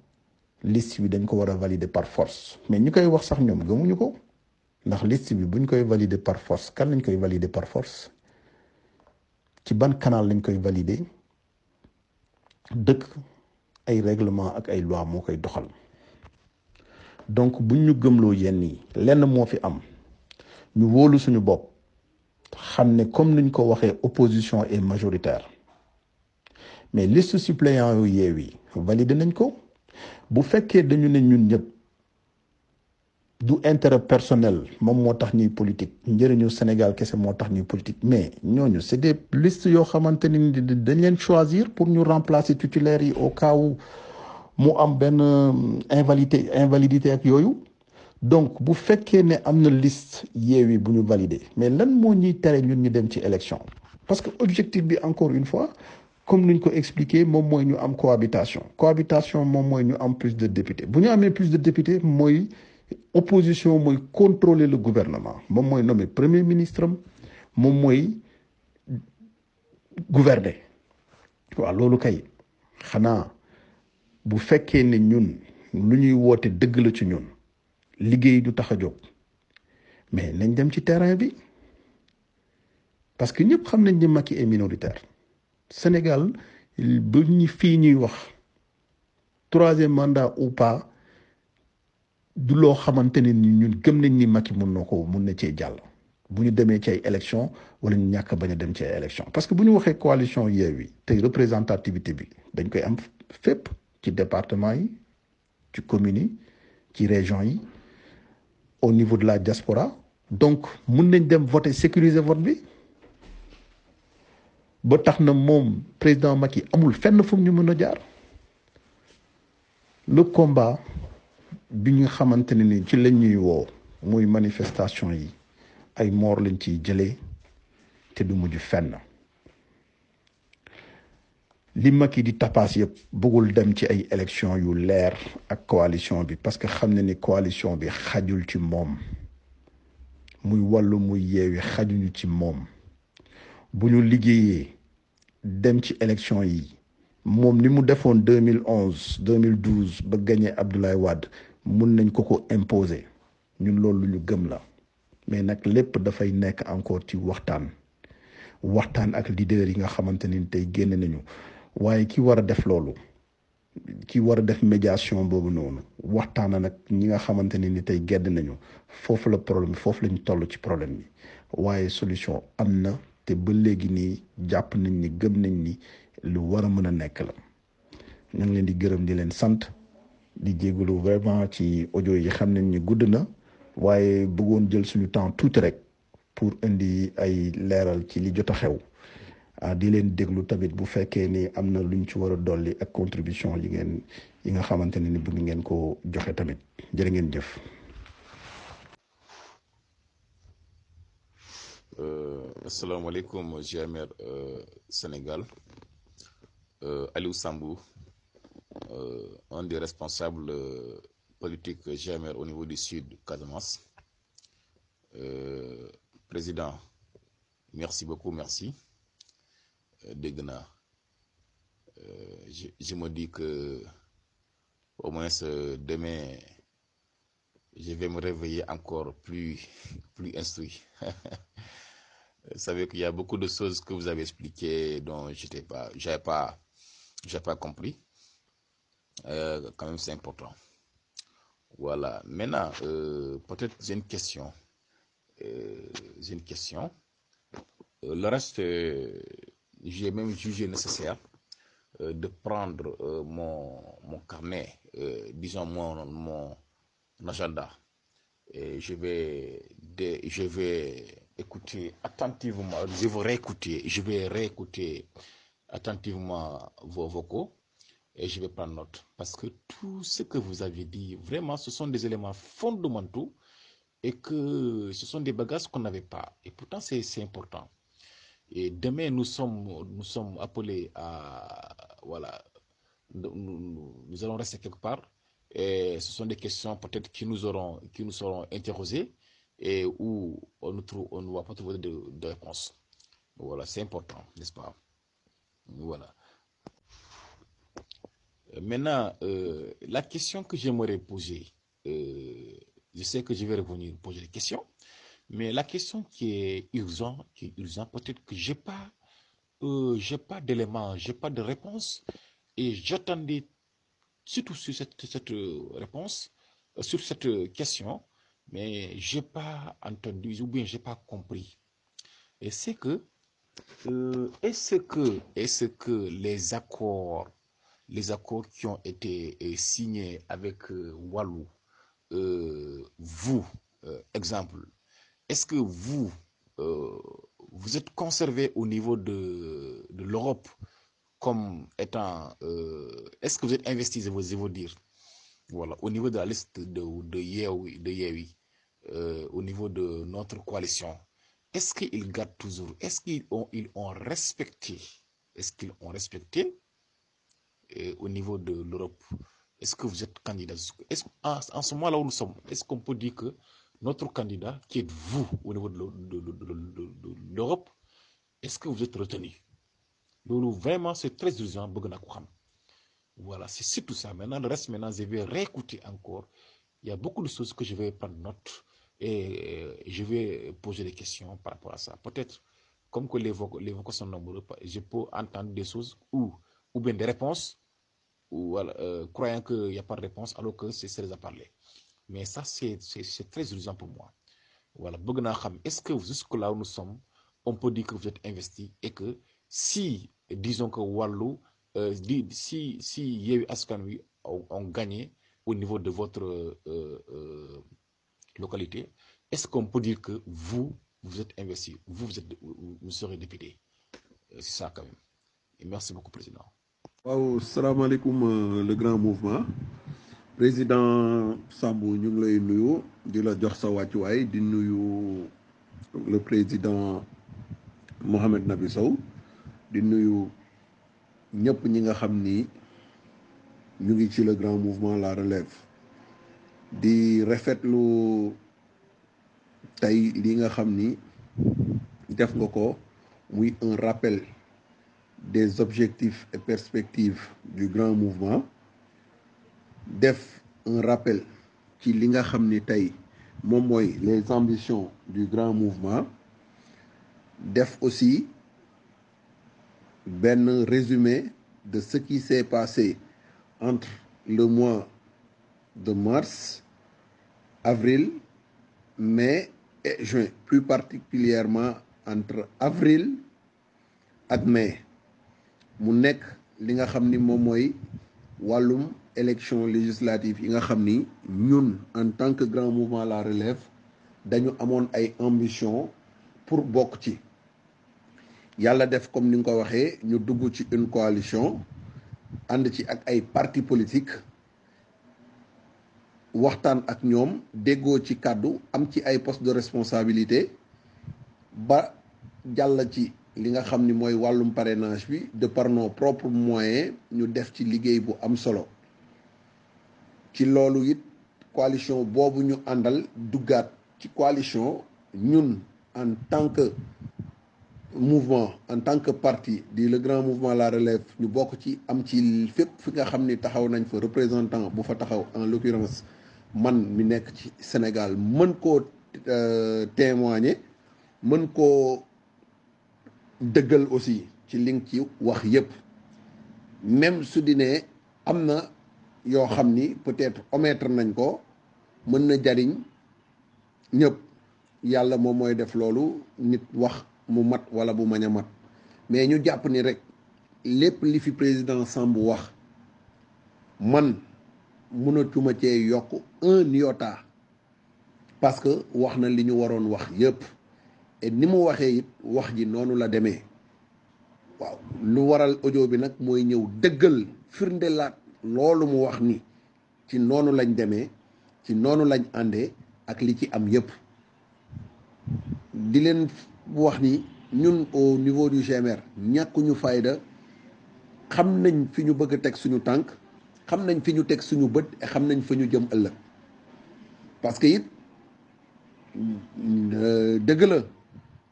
liste bi dañ ko war a valider par force. Mais ñu koy wax sax ñoom ndax liste bi valider par force kan lañ koy valider par force? Ci ban canal valider? Dëkk règlement ak loi moo koy donc buñ ñu gëmloo yenn yi lenn moo fi am. Ñu wóolu suñu comme opposition est majoritaire. Mais liste suppléant yu yeew yi validé nañ ko du intérêt personnel. Moom moo tax ñuy politique. Njëriñu Sénégal kese moo tax ñuy politique. Mais ñooñu c'est des listes yoo xamante dañ leen choisir pour ñu remplacer titulaires yi au cas où mu am benn invalidité invalidité ak yooyu. Donc bu fekkee ne am liste yeewi bu ñu validé mais lan moo ñuy tere ñun ñu dem ci élection? Parce que objectif bi encore une fois comme niñ ko expliqué moom mooy ñu am cohabitation. Cohabitation moom mooy ñu am plus de députés. Bu ñu amee plus de députés mooy opposition mooy contrôler le gouvernement. Moom mooy nommer premier ministre am moom mooy gouverner. Waaw loolu kay xanaa bu fekkee ne ñun lu ñuy woote dëgg la ci ñun liggéey du tax a jóg. Mais nañ dem ci terrain bi. Parce que ñëpp xam nañ ne Macky est minoritaire. Sénégal ba ñu fii ñuy wax troisième mandat ou pas du loo xamante ne ni ñun gëm nañ ni Macky mun na ko mun na cee jàll. Bu ñu demee ci ay élection wala ñu ñàkk bañ a dem ci élection parce que bu ñu waxee coalition Yewwi tey représentativité bi dañ koy am fépp ci département yi ci communes yi ci région yi au niveau de la diaspora. Donc mun nañ dem voter sécuriser vote bi. Ba tax na moom président Macky amul fenn fu mu ñu mën a jaar. Le combat bi ñu xamante ne ni ci lañ ñuy woo muy manifestation yi ay moor lañ ciy jëlee te du mujj fenn. Li Macky di tapaas yëpp bëggul dem ci ay élection yu leer ak coalition bi parce que xam na ni coalition bi xajul ci moom. Muy wàllu muy yeewi xajuñu ci moom. Bu ñu liggéeyee dem ci élection yi moom ni mu defoon 2011 2012 ba gagné Abdoulaye Wade mun nañ ko ko imposer. Ñun loolu lu ñu gëm la. Mais nag lépp dafay nekk encore ci waxtaan. Waxtaan ak leader yi nga xamante ni tey génn nañu. Waaye ki war a def loolu ki war a def médiation boobu noonu waxtaan nag ñi nga xamante ne ni tey gedd nañu. Foofu la problème foofu la ñu toll ci problème bi. Waaye solution am na te ba léegi nii jàpp nañ ni gëm nañ ni lu war a mën a nekk la. Ñu ngi leen di gërëm di leen sant. Di jégalu vraiment ci audio yi xam nañ ni gudd na waaye bëggoon jël suñu temps tuuti rek pour indi ay leeral ci li jot a xew. Ah di leen déglu tamit bu fekkee ni am na luñ ci war a dolli ak contribution yi ngeen yi nga xamante ne ni bëgg ngeen ko joxe tamit. Jërë ngeen jëf. asalaamaaleykum GMR Sénégal. Aliou Sambou un des responsables politiques GMR au niveau du sud Casamance. Président merci beaucoup merci. Dégg naa. Je je me dis que au moins demain je vais me réveiller encore plus plus instruit. Vous savez qu'il y a beaucoup de choses que vous avez expliquées dont pas, j'avais pas, j'ai pas compris. Euh, quand même, c'est important. Voilà. Maintenant, euh, peut-être j'ai une question. Euh, j'ai une question. le reste, j'ai même jugé nécessaire de prendre mon, mon carnet, disons mon, mon agenda. Je vais, je vais écouter attentivement, je vais réécouter, je vais réécouter attentivement vos vocaux et je vais prendre note. Parce que tout ce que vous avez dit, vraiment, ce sont des éléments fondamentaux et que ce sont des bagages qu'on n'avait pas. Et pourtant, c'est important. Et demain, nous sommes, nous sommes appelés à, voilà, nous, allons rester quelque part. Et ce sont des questions peut-être qui nous qui nous seront interrogées et où on ne, trouve, on va pas trouver de réponse. Voilà, c'est important, n'est-ce pas? Voilà. Maintenant, euh, la question que j'aimerais poser, euh, je sais que je vais revenir poser des questions, mais la question qui est urgente, qui est urgent, peut-être que j'ai pas, euh, j'ai pas d'éléments, j'ai pas de réponse, et j'attendais surtout sur cette, réponse, sur cette question, mais j'ai pas entendu ou bien j'ai pas compris. Et c'est que, euh, est-ce que, est-ce que les accords, les accords qui ont été euh, signés avec euh, Walou, vous, exemple, est-ce que vous, vous êtes conservé au niveau de, l'Europe comme étant, est-ce que vous êtes investi, je veux dire, voilà, au niveau de la liste de, de euh, au niveau de notre coalition, est-ce qu'ils gardent toujours, est-ce qu'ils ont, respecté, est-ce qu'ils ont respecté euh, au niveau de l'Europe Est-ce que vous êtes candidat? En, ce moment-là où nous sommes, est-ce qu'on peut dire que notre candidat, qui êtes vous au niveau de l'Europe, est-ce que vous êtes retenu? Donc, vraiment, c'est très urgent, voilà, c'est surtout ça. Maintenant, le reste, maintenant, je vais réécouter encore. Il y a beaucoup de choses que je vais prendre note et je vais poser des questions par rapport à ça. Peut-être, comme que les vocaux, les vocaux sont nombreux, je peux entendre des choses ou, ou bien des réponses, ou euh, croyant qu'il n'y a pas de réponse, alors que c'est très à parler. Mais ça, c'est très urgent pour moi. Voilà, est-ce que jusque là où nous sommes, on peut dire que vous êtes investi et que si, disons que Wallou, euh, si, si Yewi Askanui ont, ont, gagné au niveau de votre euh, euh, localité, est-ce qu'on peut dire que vous, vous êtes investi, vous, vous, êtes, vous serez député C'est ça quand même. Et merci beaucoup, Président. Waaw salaamaaleykum le grand mouvement. Président Sambou ñu ngi lay nuyu di la le président Mohamed Nabi Sow di nuyu ñëpp ñi le grand mouvement la relève. Di rafetlu tey li nga xam ni def nga ko muy un rappel des objectifs et perspectives du grand mouvement def un rappel ci li nga xam ni les ambitions du grand mouvement def aussi benn résumé de ce qui s'est passé entre le mois de mars avril mai et juin plus particulièrement entre avril ak mai mu nekk li nga xam ni moom mooy élection législative yi nga xam ñun en tant que grand mouvement la relève dañu amoon ay ambition pour bokk ci. Yàlla def comme ni nga ko waxee ñu dugg ci une coalition ànd ci ak ay partis politiques waxtaan ak ñoom déggoo ci kàddu am ci ay postes de responsabilité ba jàll ci li nga xam ni mooy parrainage bi de par nos propres moyens ñu def ci liggéey bu am solo. Ci coalition boobu ñu àndal duggaat ci coalition en tant que mouvement en tant que parti di le grand mouvement la relève ñu bokk ci am ci fépp fi nga xam taxaw nañ fa représentant bu fa en l'occurrence man mi ci Sénégal koo témoigner dëggal aussi ci li ci wax yépp. Même su di ne am na yoo xam ni peut-être omettre nañ ko mën na jariñ ñëpp yàlla moom mooy def loolu nit wax mu mat wala bu mañ a mat. Mais ñu jàpp ni rek lépp li fi président Sambou wax man mënatuma cee yokk un iota. Parce que wax na li ñu waroon wax yépp ni mu waxee it wax ji noonu la demee. Waaw lu waral audio bi nag mooy ñëw dëggal firndelaat loolu mu wax ni ci noonu lañ demee ci noonu lañ àndee ak li ci am yépp. Di leen wax ni ñun au niveau du GMR ñàkkuñu fayda xam nañ fi ñu bëgg a teg suñu tànk xam nañ fi ñu teg suñu bët xam nañ fa ñu jëm ëllëg. Parce que it dëgg la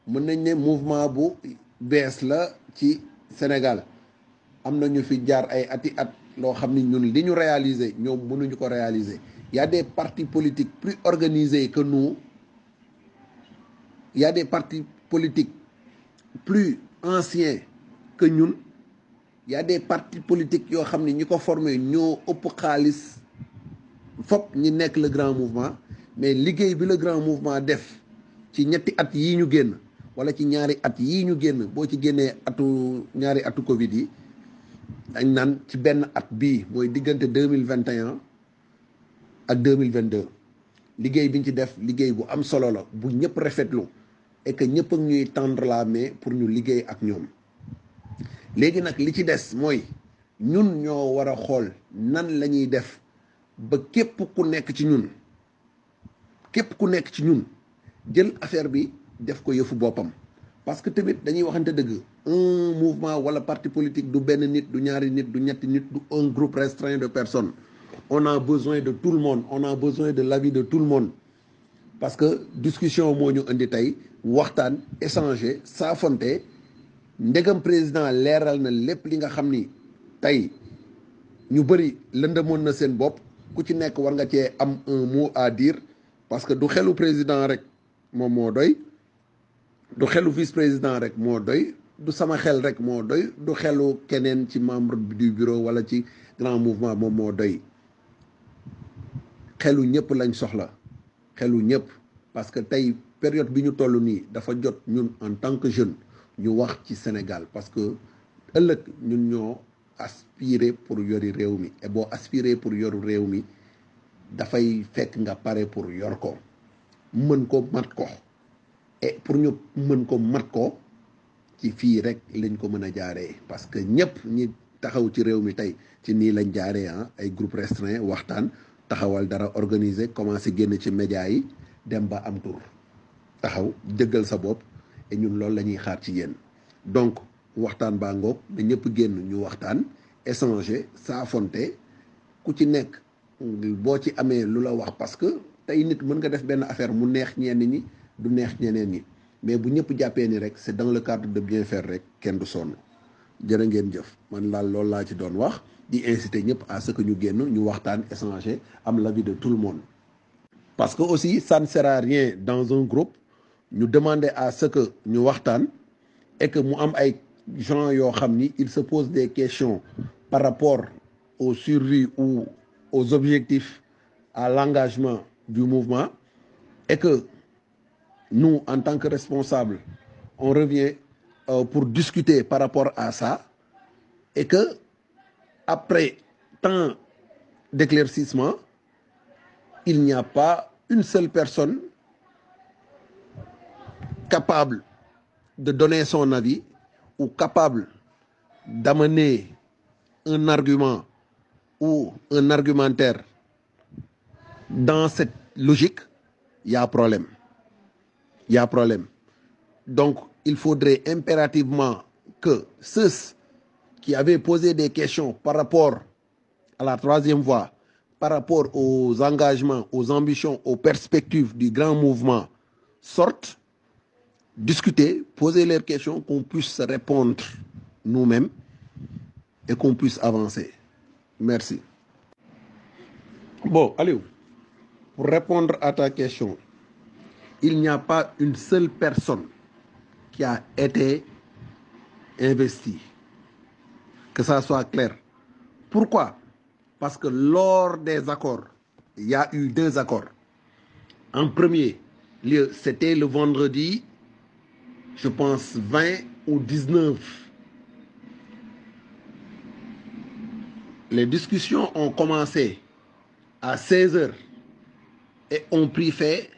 mën nañ ne mouvement bu bees la ci Sénégal. Am na ñu fi jaar ay ati at loo xam ni ñun li ñu réaliser ñoom mënuñu ko réaliser. Y a des partis politiques plus organisés que nous. Y a des partis politiques plus anciens que ñun. Y a des partis politiques yoo xam ne ñi ko formé ñoo ëpp xaalis fop ñi nekk le grand mouvement. Mais liggéey bi le grand mouvement def ci ñetti at yii ñu génn wala ci ñaari at yii ñu génn boo ci génnee atu ñaari atu Covid yi dañ naan ci benn at bii mooy diggante deux mille vingt et un ak deux mille vingt deux liggéey bi ñu ci def liggéey bu am solo la bu ñëpp rafetlu et que ñëpp ak ñuy tendre la main pour ñu liggéey ak ñoom. Léegi nag li ci des mooy ñun ñoo war a xool nan la ñuy def ba képp ku nekk ci ñun képp ku nekk ci ñun jël affaire bi def ko yëfu boppam. Parce que tamit dañuy waxante dëgg un mouvement wala parti politique du benn nit du ñaari nit du ñetti nit du un groupe restreint de personnes. On a besoin de tout le monde on a besoin de l'avis de tout le monde. Parce que discussion moo ñu indi tey waxtaan échanger saafonte. Ndegam président leeral na lépp li nga xam ni tey ñu bëri lëndëmoon na seen bopp. Ku ci nekk war nga cee am un mot à dire parce que du xelu président rek moom moo doy du xelu vice président rek moo doy du sama xel rek moo doy du xelu keneen ci membre du bureau wala ci grand mouvement moom moo doy. Xelu ñëpp lañ soxla xelu ñëpp parce que tey période bi ñu toll nii dafa jot ñun en tant que jeune ñu wax ci Sénégal parce que ëllëg ñun ñoo aspirer pour yori réew mi et boo aspirer pour yoru réew mi dafay fekk nga pare pour yor ko mën ko mat ko et pour ñu mën ko mat ko ci fii rek lañ ko mën a jaaree parce que ñëpp ñi taxaw ci réew mi tey ci nii lañ jaaree ah ay groupe restreint waxtaan taxawal dara organiser commencé génn ci média yi dem ba am tur taxaw dëggal sa bopp et ñun loolu la ñuy xaar ci yéen. Donc waxtaan baa ngoog na ñëpp génn ñu waxtaan échanger saafonte. Ku ci nekk boo ci amee lu la wax parce que tey nit mën nga def benn affaire mu neex ñenn ñi du neex ñeneen ñi. Mais bu ñëpp jàppee ni rek c'est dans le cadre de bien faire rek kenn du sonn. Jërë ngeen jëf. Man laal loolu laa ci doon wax di inciter ñëpp à ce que ñu génn ñu waxtaan échanger am l'avis de tout le monde. Parce que aussi ça ne sert à rien dans un groupe ñu demander à ce que ñu waxtaan et que mu am ay gens yoo se pose des questions par rapport aux survies ou aux objectifs à l'engagement du mouvement et que nous en tant que responsables on revient euh, pour discuter par rapport à ça et que après tant d'éclaircissement il n'y a pas une seule personne capable de donner son avis ou capable d'amener un argument ou un argumentaire dans cette logique, il y a problème. Il y a problème. Donc, il faudrait impérativement que ceux qui avaient posé des questions par rapport à la troisième voie, par rapport aux engagements, aux ambitions, aux perspectives du grand mouvement sortent, discuter, poser leurs questions, qu'on puisse répondre nous-mêmes et qu'on puisse avancer. Merci. Bon, allez, pour répondre à ta question, il n'y a pas une seule personne qui a été investie. Que ça soit clair. Pourquoi? Parce que lors des accords, il y a eu deux accords. En premier lieu, c'était le vendredi, je pense 20 ou 19. Les discussions ont commencé à 16 heures et ont pris fait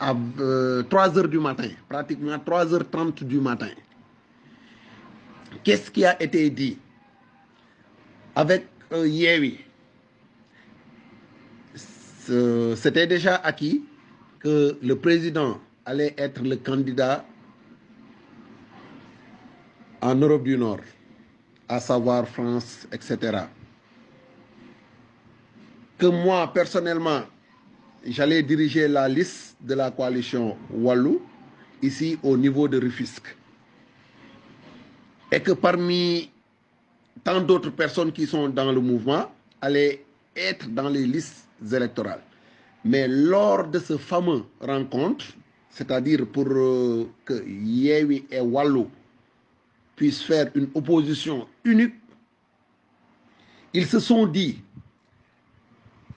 à euh, 3 heures du matin, pratiquement 3h30 du matin. Qu'est-ce qui a été dit? Avec euh, Yewi, c'était déjà acquis que le président allait être le candidat en Europe du Nord, à savoir France, etc. Que moi, personnellement, j'allais diriger la liste de la coalition Wallou, ici au niveau de Rufisque. Et que parmi tant d'autres personnes qui sont dans le mouvement, allaient être dans les listes électorales. Mais lors de ce fameux rencontre, c'est-à-dire pour euh, que Yewi et Wallou puissent faire une opposition unique, ils se sont dit,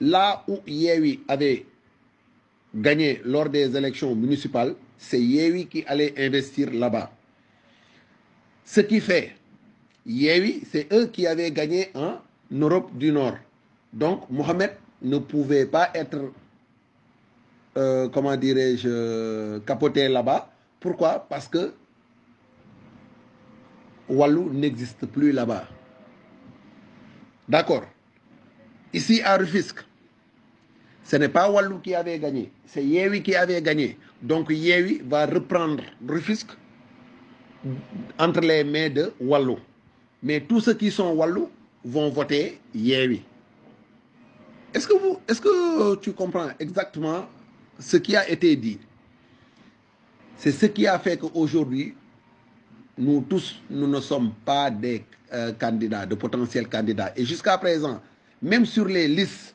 là où Yewi avait gagné lors des élections municipales, c'est Yewi qui allait investir là-bas. Ce qui fait, Yewi, c'est eux qui avaient gagné en Europe du Nord. Donc, Mohamed ne pouvait pas être, euh, comment dirais-je, capoté là-bas. Pourquoi? Parce que Wallou n'existe plus là-bas. D'accord. Ici à Rufisque, ce n'est pas Wallou qui avait gagné, c'est Yewi qui avait gagné. Donc Yewi va reprendre Rufisque entre les mains de Wallou. Mais tous ceux qui sont Wallou vont voter Yewi. Est-ce que, vous, est-ce que tu comprends exactement ce qui a été dit? C'est ce qui a fait qu'aujourd'hui, nous tous, nous ne sommes pas des euh, candidats, de potentiels candidats. Et jusqu'à présent, même sur les listes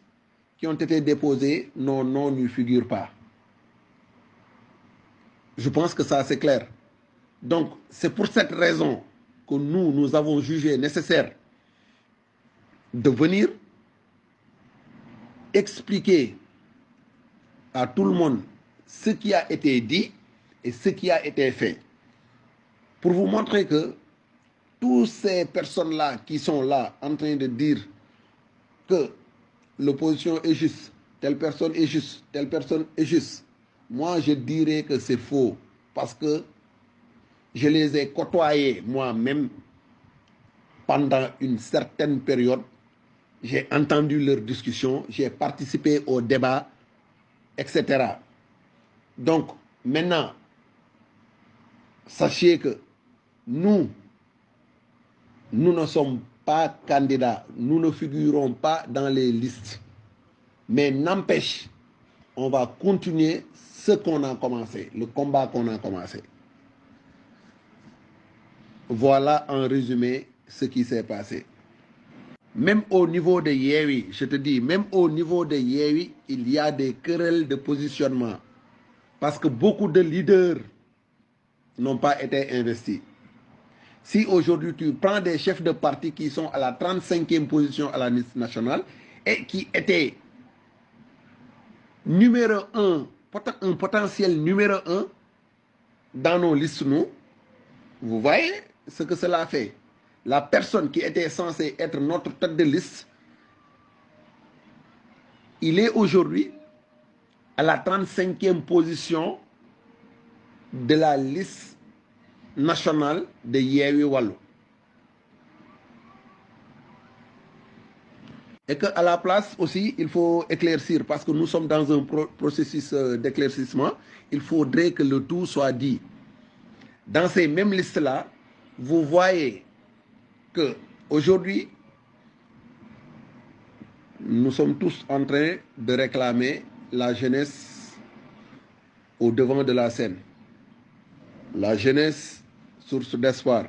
qui ont été déposées, nos noms ne figurent pas. Je pense que ça, c'est clair. Donc, c'est pour cette raison que nous, nous avons jugé nécessaire de venir expliquer à tout le monde ce qui a été dit et ce qui a été fait. Pour vous montrer que toutes ces personnes-là qui sont là en train de dire que l'opposition est juste, telle personne est juste, telle personne est juste, moi je dirais que c'est faux. Parce que je les ai côtoyés moi-même pendant une certaine période. J'ai entendu leurs discussions, j'ai participé au débat, etc. Donc, maintenant, sachez que nous, nous ne sommes pas candidats, nous ne figurons pas dans les listes. Mais n'empêche, on va continuer ce qu'on a commencé, le combat qu'on a commencé. Voilà en résumé ce qui s'est passé. Même au niveau de Yewi, je te dis, même au niveau de Yewi, il y a des querelles de positionnement. Parce que beaucoup de leaders n'ont pas été investis. Si aujourd'hui tu prends des chefs de parti qui sont à la 35e position à la liste nationale et qui étaient numéro un, un potentiel numéro un dans nos listes, nous, vous voyez ce que cela fait. La personne qui était censée être notre tête de liste, il est aujourd'hui à la 35e position de la liste nationale de Yewi Wallo. Et qu'à la place aussi, il faut éclaircir, parce que nous sommes dans un pro processus d'éclaircissement, il faudrait que le tout soit dit. Dans ces mêmes listes-là, vous voyez que aujourd'hui, nous sommes tous en train de réclamer la jeunesse au devant de la scène. La jeunesse, source d'espoir.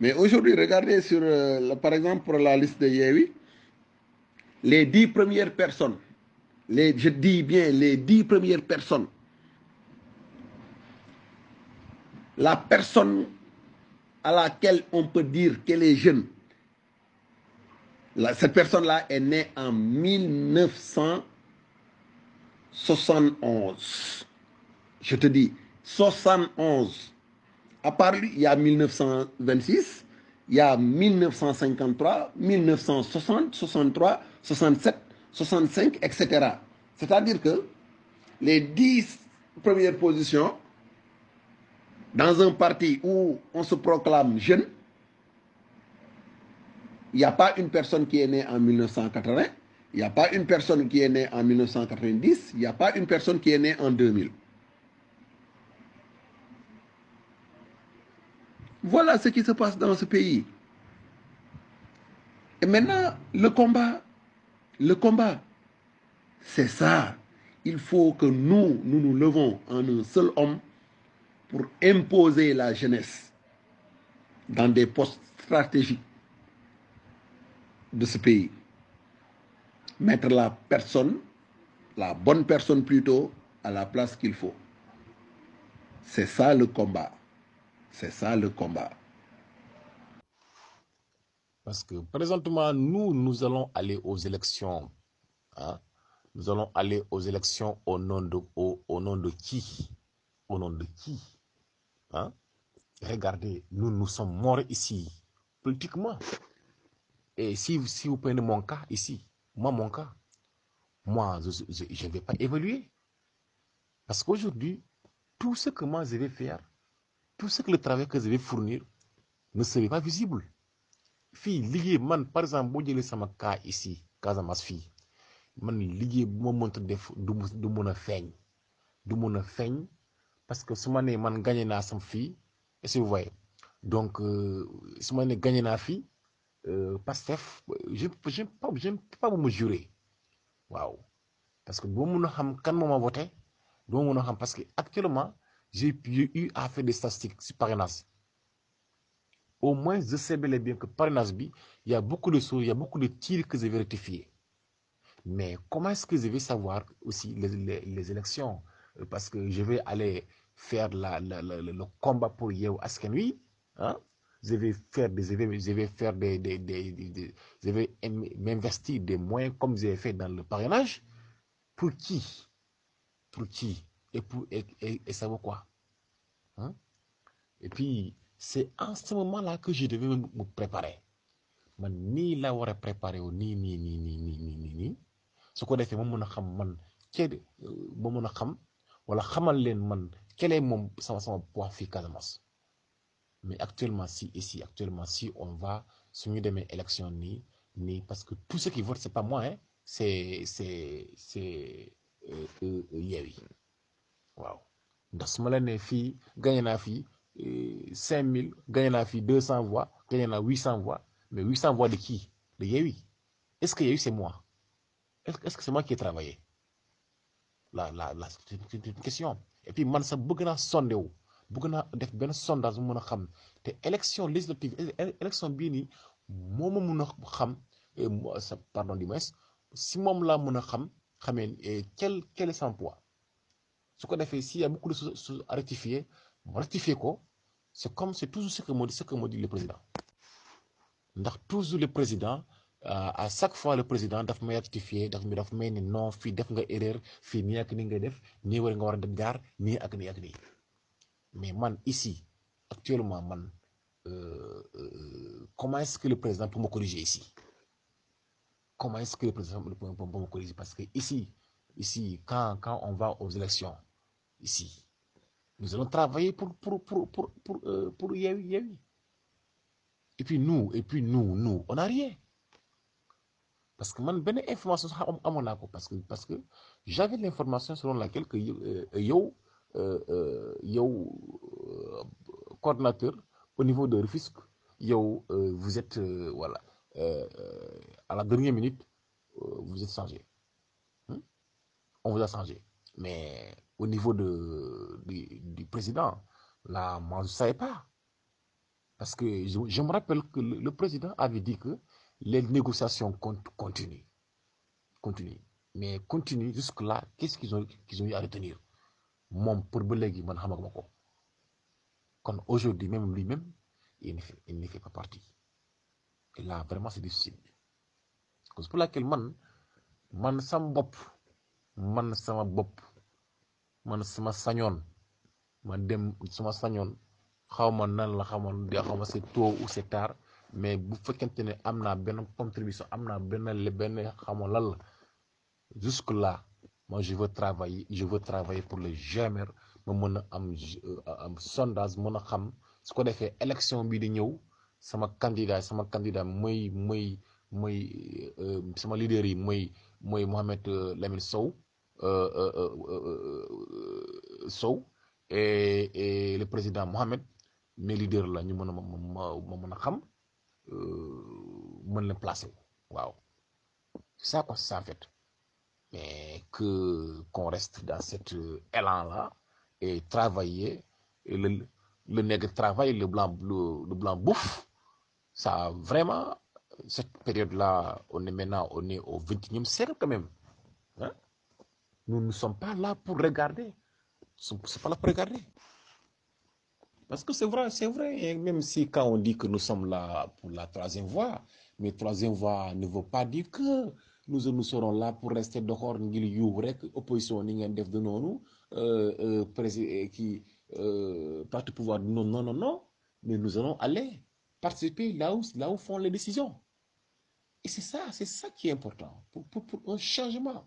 Mais aujourd'hui, regardez sur, euh, par exemple, pour la liste de Yewi, les dix premières personnes, les, je dis bien les dix premières personnes, la personne à laquelle on peut dire qu'elle est jeune, la, cette personne-là est née en 1971. Je te dis, 71. À part il y a 1926, il y a 1953, 1960, 63, 67, 65, etc. C'est-à-dire que les dix premières positions dans un parti où on se proclame jeune, il n'y a pas une personne qui est née en 1980, il n'y a pas une personne qui est née en 1990, il n'y a pas une personne qui est née en 2000. Voilà ce qui se passe dans ce pays. Et maintenant, le combat, le combat, c'est ça. Il faut que nous, nous nous levons en un seul homme pour imposer la jeunesse dans des postes stratégiques de ce pays. Mettre la personne, la bonne personne plutôt, à la place qu'il faut. C'est ça le combat. C'est ça le combat. Parce que présentement, nous, nous allons aller aux élections. Hein? Nous allons aller aux élections au nom de, au, nom de qui? Au nom de qui? Hein? Regardez, nous, nous sommes morts ici, politiquement. Et si, si vous prenez mon cas ici, moi, mon cas, moi, je ne vais pas évoluer. Parce qu'aujourd'hui, tout ce que moi je vais faire, tout ce que le travail que je vais fournir ne serait pas visible. Fille, lié, man, par exemple, boo jëlee sama cas ici, Casamance fii man liggéey bu ma mënta def du du mun a feeñ. Du mun a feeñ parce que su ma man gagné naa sam fii est-ce vous voyez? Donc su ma nee gagné naa fii Pastef je je pas je pas bu ma jurer waaw. Parce que doo mun a xam kan moo ma voté doo mun a parce que actuellement j'ai eu à faire des statistiques sur parrainage. Au moins je sais bel et bien que parrainage il y a beaucoup de choses il y a beaucoup de tirs que je vais rectifier. Mais comment est-ce que je vais savoir aussi les, les, élections? Parce que je vais aller faire la, la, la, le combat pour Yehu Asken oui hein? je vais faire des je vais, faire des, des je vais m'investir des moyens comme j'ai fait dans le parrainage. Pour qui? Pour qui? et, pour, et, et, et quoi? Hein? Et puis, c'est en ce moment-là que je devais me préparer. man nii laa war a préparer wu nii nii nii nii nii nii nii su ko defee ma mën a xam man kee ma euh, mën a xam wala xamal leen sama sama poids fii Casamance mais actuellement si ici actuellement si on va suñu demee élection nii nii parce que tout ce qui vote c'est pas moi hein c'est c'est c'est euh, euh, Yewwi waaw. Ndax su ma la nee fii gagné naa fii cinq mille gagné naa fii deux cent voix gagné naa huit cent voix mais huit cent voix de qui? De Yewwi. Est-ce que Yewwi c'est moi? Est-ce que c'est moi qui ai travaillé? C'est une question. Et puis man sax bëgg naa sondé wu. Bëgg naa def benn sondage mu mën a xam. Te élection législative élection bii nii moo ma sa pardon du moins si moom laa mën a xam xamee quel quel est son poids? Su ko defee s'il y a beaucoup de choses à rectifier rectifier ko. C'est comme c'est toujours ce que me dit ce que le président. Ndax toujours le président à chaque fois le président daf may rectifier daf mi daf may non fii def nga erreur fii nii ak ni nga def nii war nga war a dem jaar nii nii nii. Mais man ici actuellement man euh, euh, comment est-ce que le président peut me corriger ici? Comment est-ce que le président peut me corriger? Parce que ici ici quand quand on va aux élections ici. Nous allons travailler pour pour pour pour pour euh, pour et puis nous et puis nous nous on n'a rien. Parce que man benn information naa ko. Parce que parce que j'avais l'information selon laquelle que yow yow coordinateur au niveau de Rufisque yow vous êtes voilà à la dernière minute vous êtes changé. On vous a changé. Mais au niveau de du, président là moi je savais pas. Parce que je, me rappelle que le, président avait dit que les négociations continuent continuent. Mais continuent jusque là qu'est-ce qu'ils ont qu'ils ont eu à retenir? Ko. Kon aujourd'hui même lui-même il ne fait ne pas partie. Et là vraiment c'est difficile. Cause pour laquelle man man bopp man man sama sañoon ma dem sama sañoon xaw ma nan la xamoon di xaw c'est tôt ou c'est tard mais bu fekkente ne am naa contribution am naa benn benn xamoon lan la. Jusque là moi je veux travailler je veux travailler pour le GMR ma mën a am am sondage mën a xam. Su ko defee élection bi di ñëw sama candidat sama candidat mooy mooy mooy sama leader yi mooy mooy Mohamed Lamine Sow Sow et le président Mohamed mes leaders la ñu mën a ma ça quoi ça en fait. Mais que qu'on reste dans cet élan là et travailler le le nègre travaille le blanc le, blanc bouffe ça vraiment cette période là on est maintenant on est au vingt-et-unième siècle quand même hein nous ne sommes pas là pour regarder. C'est pas là pour regarder. Parce que c'est vrai c'est vrai. Même si quand on dit que nous sommes là pour la troisième voie mais troisième voie ne veut pas dire que nous nous serons là pour rester def de noonu président qui parti pouvoir non non non non. Mais nous allons aller participer là où là où font les décisions. Et c'est ça c'est ça qui est important pour pour pour un changement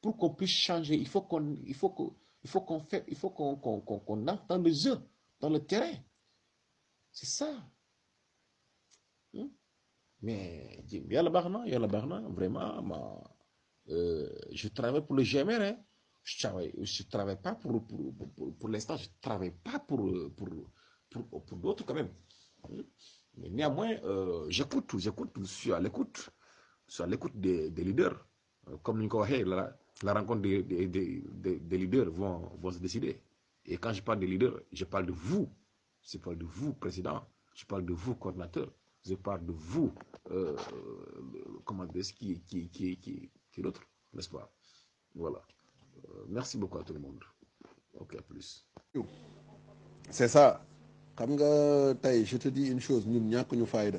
pour qu'on puisse changer. Il faut qu'on il faut que il faut qu'on fait il faut qu'on qu'on qu'on qu'on entre dans le jeu dans le terrain. C'est ça. Mais yàlla baax na yàlla baax na vraiment ma je travaille pour le GMR hein. Je travaille je travaille pas pour pour pour, pour l'instant je travaille pas pour pour pour pour d'autres quand même. Mais néanmoins euh, j'écoute j'écoute je suis à l'écoute je suis à l'écoute des des leaders. Comme ni ñu ko waxee la rencontre des des des des leaders vont vont se décider. Et quand je parle de leaders je parle de vous. Je parle de vous président. Je parle de vous coordinateur. Je parle de vous euh, comment dire qui qui qui l'autre n'est-ce pas? Voilà. Euh, merci beaucoup à tout le monde. Ok à plus. c'est ça. Je te dis une chose et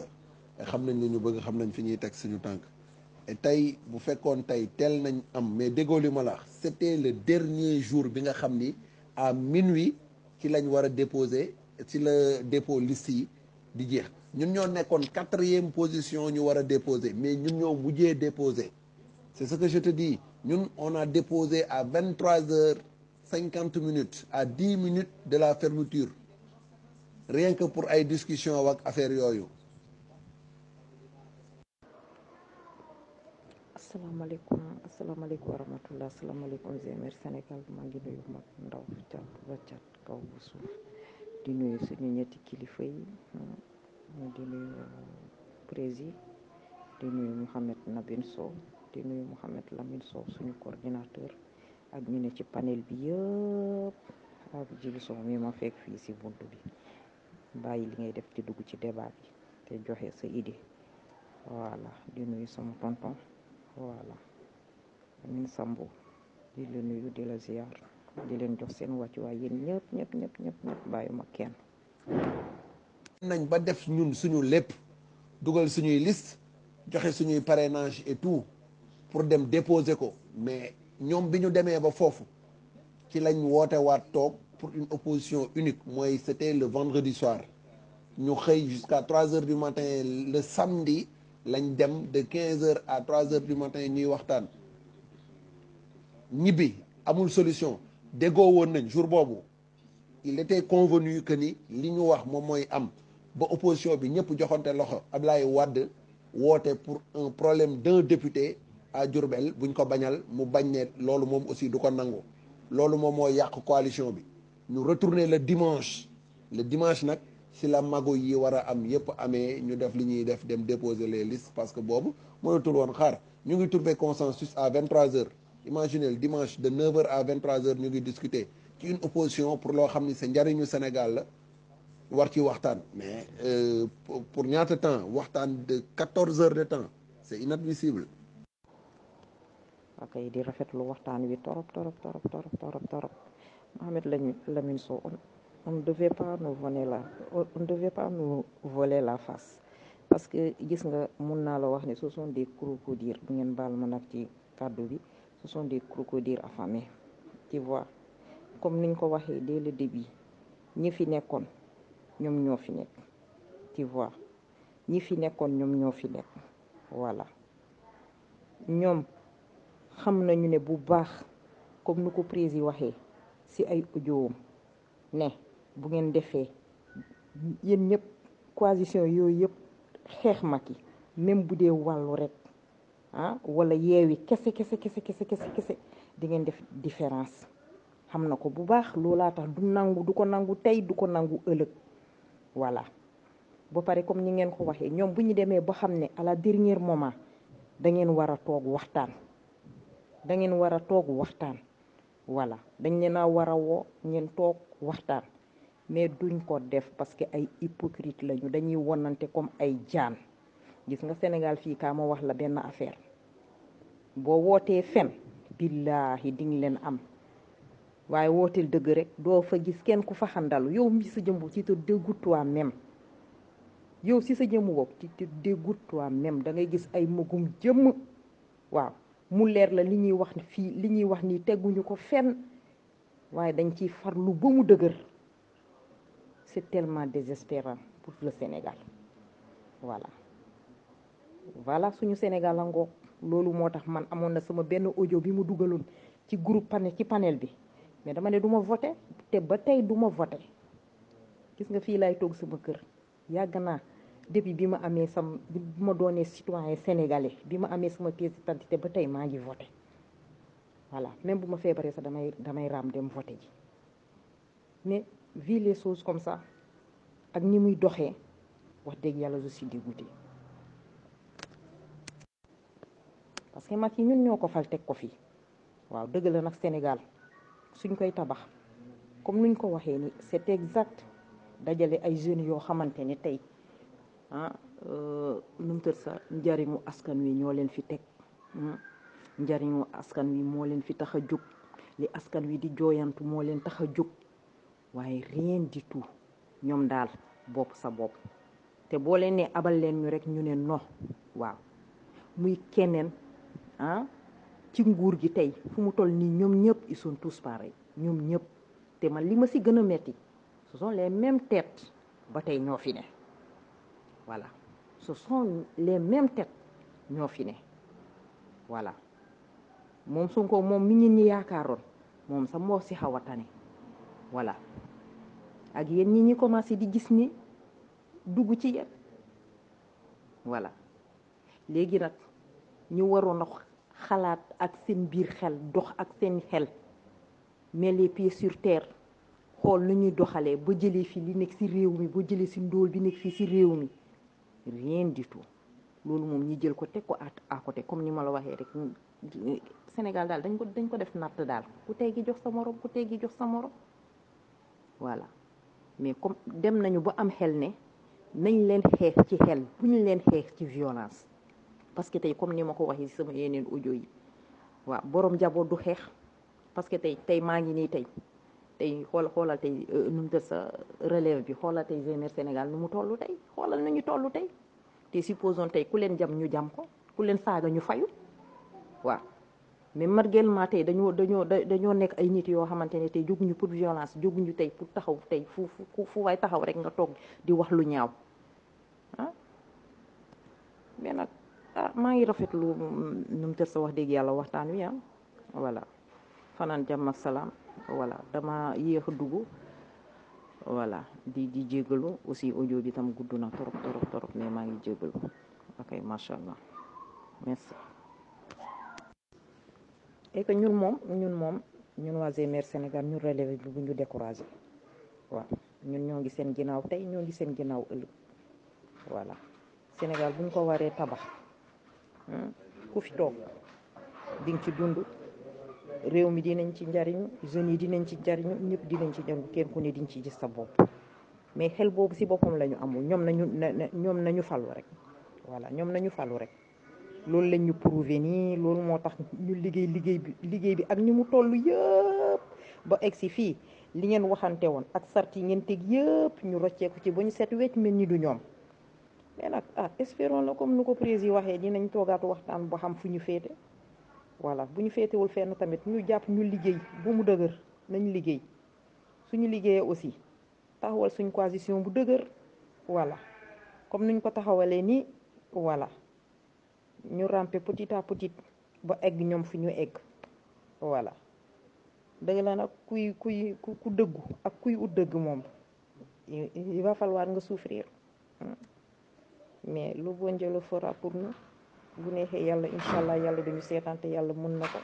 fekkoon tey teel nañ am mais la wax c'était le dernier jour à minuit war a déposer ci la dépôt di jeex. Ñun ñoo nekkoon quatrième position ñu war a déposer mais ñun ñoo mujjee déposer. C'est ce que je te dis. Ñun on a déposé à vingt trois heures cinquante minutes à dix minutes de la fermeture. Rien que pour ay discussion ak affaire yooyu asalaamaaleykum asalaamaaleykum wa rahmatullah asalaamaaleykum GMR Sénégal maa ngi nuyu mag ndaw cat ba cat kaw bu suuf di nuyu suñu ñetti kilifa yi di nuyu président di nuyu Mouhamed Nabine Sow di nuyu Mouhamed Lamine Sow suñu coordinateur ak ñu ne ci panel bi yëpp ak Djibisow mi ma si bunt bi bàyyi li ngay def ci dugg ci débat bi te joxe sa idée voilà di nuyu sama tonton voilà. Amin Sambo di la nuyu di la ziar di leen jox seen wàccuwaay yéen kenn. Nañ ba def ñun suñu dugal suñuy liste joxe suñuy parrainage et tout pour dem déposer ko. Mais ba ci lañ waat pour une opposition unique. C'était le vendredi soir. Ñu jusqu'à trois heures du matin le samedi lañ dem de quinze heures à trois heures du matin ñuy waxtaan. Ñibbi amul solution. Déggoo woon nañ jour boobu. Il était convenu que ni li ñu wax moom mooy am. Ba opposition bi ñëpp joxante loxo Ablaye Wade woote pour un problème d'un député à Diourbel buñ ko bañal mu bañ loolu moom aussi du ko nangu. Loolu moom moo yàq coalition bi. Ñu retourner le dimanche. Le dimanche nag si la mago yi war a am yëpp amee ñu def li ñuy def dem déposer les listes parce que boobu mënatul woon xaar. Ñu ngi trouver consensus à 23 heures. Imaginez le dimanche de 9 heures à 23 heures ñu ngi discuter ci une opposition pour loo xam ni c'est njariñu Sénégal la war ci waxtaan. Mais euh, pour ñaata temps? Waxtaan de 14 heures de temps. C'est inadmissible. Ok di rafetlu waxtaan wi torop torop torop torop torop torop. Mohamed Lamine Sow on ne devait pas nous voler la on ne devait pas nous voler la face. Parce que ce sont des crocodiles ce sont des crocodiles affamés tu vois. Comme niñ ko waxee dès le début ñi fi nekkoon tu vois. Ñi fi ñoo fi voilà. Ñoom xam nañu ne bu comme ne bu ngeen defee yéen ñëpp coalition yooyu yëpp xeex Macky même bu dee wàllu rek ah wala yeewi kese kese kese kese kese kese di ngeen def différence. Xam na ko bu baax loolaa tax du nangu du ko nangu tey du ko nangu ëllëg. Voilà. Ba pare comme ni ngeen ko waxee ñoom bu ñu demee ba xam ne à la dernier moment da ngeen war a toog waxtaan. Da ngeen war a toog waxtaan. Voilà. Dañ leen a war a woo ngeen toog waxtaan. Mais duñ ko def parce que ay hypocrite lañu dañuy wonante comme ay jaan. Gis nga Sénégal fii kaa ma wax la benn affaire. Boo wootee fen billaahi di nga leen am. Waaye wooteel dëgg rek doo fa gis kenn ku fa xandalu yow mi sa jëmbu ci te dégoûte toi-même yow si sa jëmmu bopp ci te dégoûte toi-même da ngay gis ay magum jëmm. Waaw mu leer la li ñuy wax fii li ñuy wax nii teguñu ko fenn. Waaye dañ ciy farlu ba mu dëgër c'est tellement désespérant pour le Sénégal. Voilà. Voilà suñu Sénégal a ngoog loolu moo tax man amoon na sama benn ci groupe panel ci panel bi. Mais dama ne du ma voté te ba tey du ma voté. Gis nga fii laay toog sama kër. Yàgg naa. Depuis bi ma amee sam bi ma doonee citoyen sénégalais bi ma amee sama pièce d'identité ba tey maa ngi voté. Voilà. Même bu ma feebaree sax damay damay raam dem voté ji. Mais vu les choses comme ça ak ni muy doxee wax dëgg je suis dégoûté parce que yi ñun ñoo ko fal teg ko fii waaw dëgg la Sénégal suñ koy tabax comme nuñ ko waxee ni c'est exact. Dajale ay jeunes yoo xamante ni tey ah nu mu sa njariñu askan wi ñoo leen fi teg njariñu askan wi leen fi li askan wi di leen waaye rien du tout. Ñoom daal bopp sa bopp. Te boo leen abal leen ñu rek ñu ne no waaw. Muy keneen ah ci nguur gi tey fu mu toll nii ñoom ñëpp ils sont tous pareils. Ñoom ñëpp. Te man li ma si gën a metti ce sont les mêmes têtes ba tey ñoo fi ne. Voilà. Ce sont les mêmes têtes ñoo fi ne. Voilà. Moom Sonko moom mi ñit ñi yaakaaroon. Moom sax moo si xaw a tane. Ak yéen ñi ñi commencé di gis ni dugg ci yéen. Voilà. Léegi nag ñu waroon a xalaat ak seen biir xel dox ak seen xel. Mais les pieds sur xool lu ñuy doxalee ba jëlee fi li nekk ci réew mi ba jëlee ci ndóol bi nekk fii ci réew mi. Rien du tout. Loolu moom ñi jël ko teg ko à côté comme ni ma la waxee rek. Sénégal daal dañ ko dañ ko def natt daal. Ku teggi jox sa morom ku teggi jox sa morom. Voilà. Mais comme dem nañu ba am xel ne nañ leen xeex ci xel bu ñu leen xeex ci violence. Parce que tey comme ni ma ko waxee ci sama yeneen audio yi waaw borom njaboot du xeex. Parce que tey tey maa ngi nii tey tey xool xoolal tey nu mu sa relève bi xoolal tey jeunesse Sénégal nu mu toll tey xoolal nañu toll tey. Te supposons tey ku leen jam ñu jam ko ku leen saaga ñu fayu waaw. Mais malgré tey dañoo dañoo dañoo nekk ay nit yoo xamante ne tey jóguñu pour violence jóguñu tey pour taxaw tey fu fu fu waay taxaw rek nga toog di wax lu ñaaw. Ah? Mais nag ah maa ngi rafetlu nu mu tëdd sa wax dëgg yàlla waxtaan wi ah. Voilà. Fanaan jàmm ak salaam. Voilà. Dama yéex a voilà. Di di jégalu aussi audio bi tam gudd na torop torop torop mais maa ngi jégalu ok macha allah. Merci. Et que ñun moom ñun moom ñun waa GMR Sénégal ñun relevé bi bu ñu découragé. Waaw ñun ñoo ngi seen ginnaaw tey ñoo ngi seen ginnaaw ëllëg. Voilà. Sénégal bu ñu ko waree tabax ku fi toog di nga ci dund. réew mi dinañ ci njariñu jeunes yi dinañ ci njariñu ñëpp dinañ ci njariñu kenn ku ne diñ ci gis sa bopp. Mais xel boobu si boppam la ñu amul. Ñoom nañu ñoom nañu falu rek. Voilà ñoom nañu falu rek. Loolu lañ ñu prouvé nii loolu moo tax ñu liggéey liggéey bi liggéey bi ak ñu mu toll yëpp ba egg si fii li ngeen waxante woon ak sart yi ngeen teg yëpp ñu rocceeku ci ba ñu set wecc mel ni du ñoom. Mais nag ah espérons la comme nu ko président waxee dinañ toogaatu waxtaan ba xam fu ñu féete. Voilà bu ñu féetewul fenn tamit ñu jàpp ñu liggéey bu mu dëgër nañ liggéey. Suñu liggéeyee aussi taxawal suñ coalition bu dëgër voilà. Comme nuñ ko taxawalee nii voilà. Ñu rampe petit à petit ba egg ñoom fi ñu egg. Voilà. Dëgg la nag kuy kuy ku dëggu ak kuy ut dëgg moom il va falloir nga souffrir. Mais lu bon Dieu le pour nous. Bu neexee yàlla incha allah yàlla dañu seetaan te yàlla mën na ko.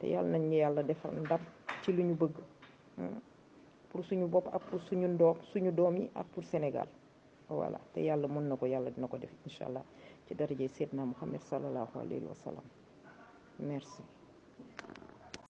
Te yàlla nañ yàlla defal ndam ci lu ñu bëgg. Pour suñu bopp ak pour suñu ndoom suñu doom yi ak pour Sénégal. Voilà. Te yàlla mën na ko yàlla dina ko def incha allah. Ci daraje Seydina Muhammad sallallahu alayhi wa sallam. Merci.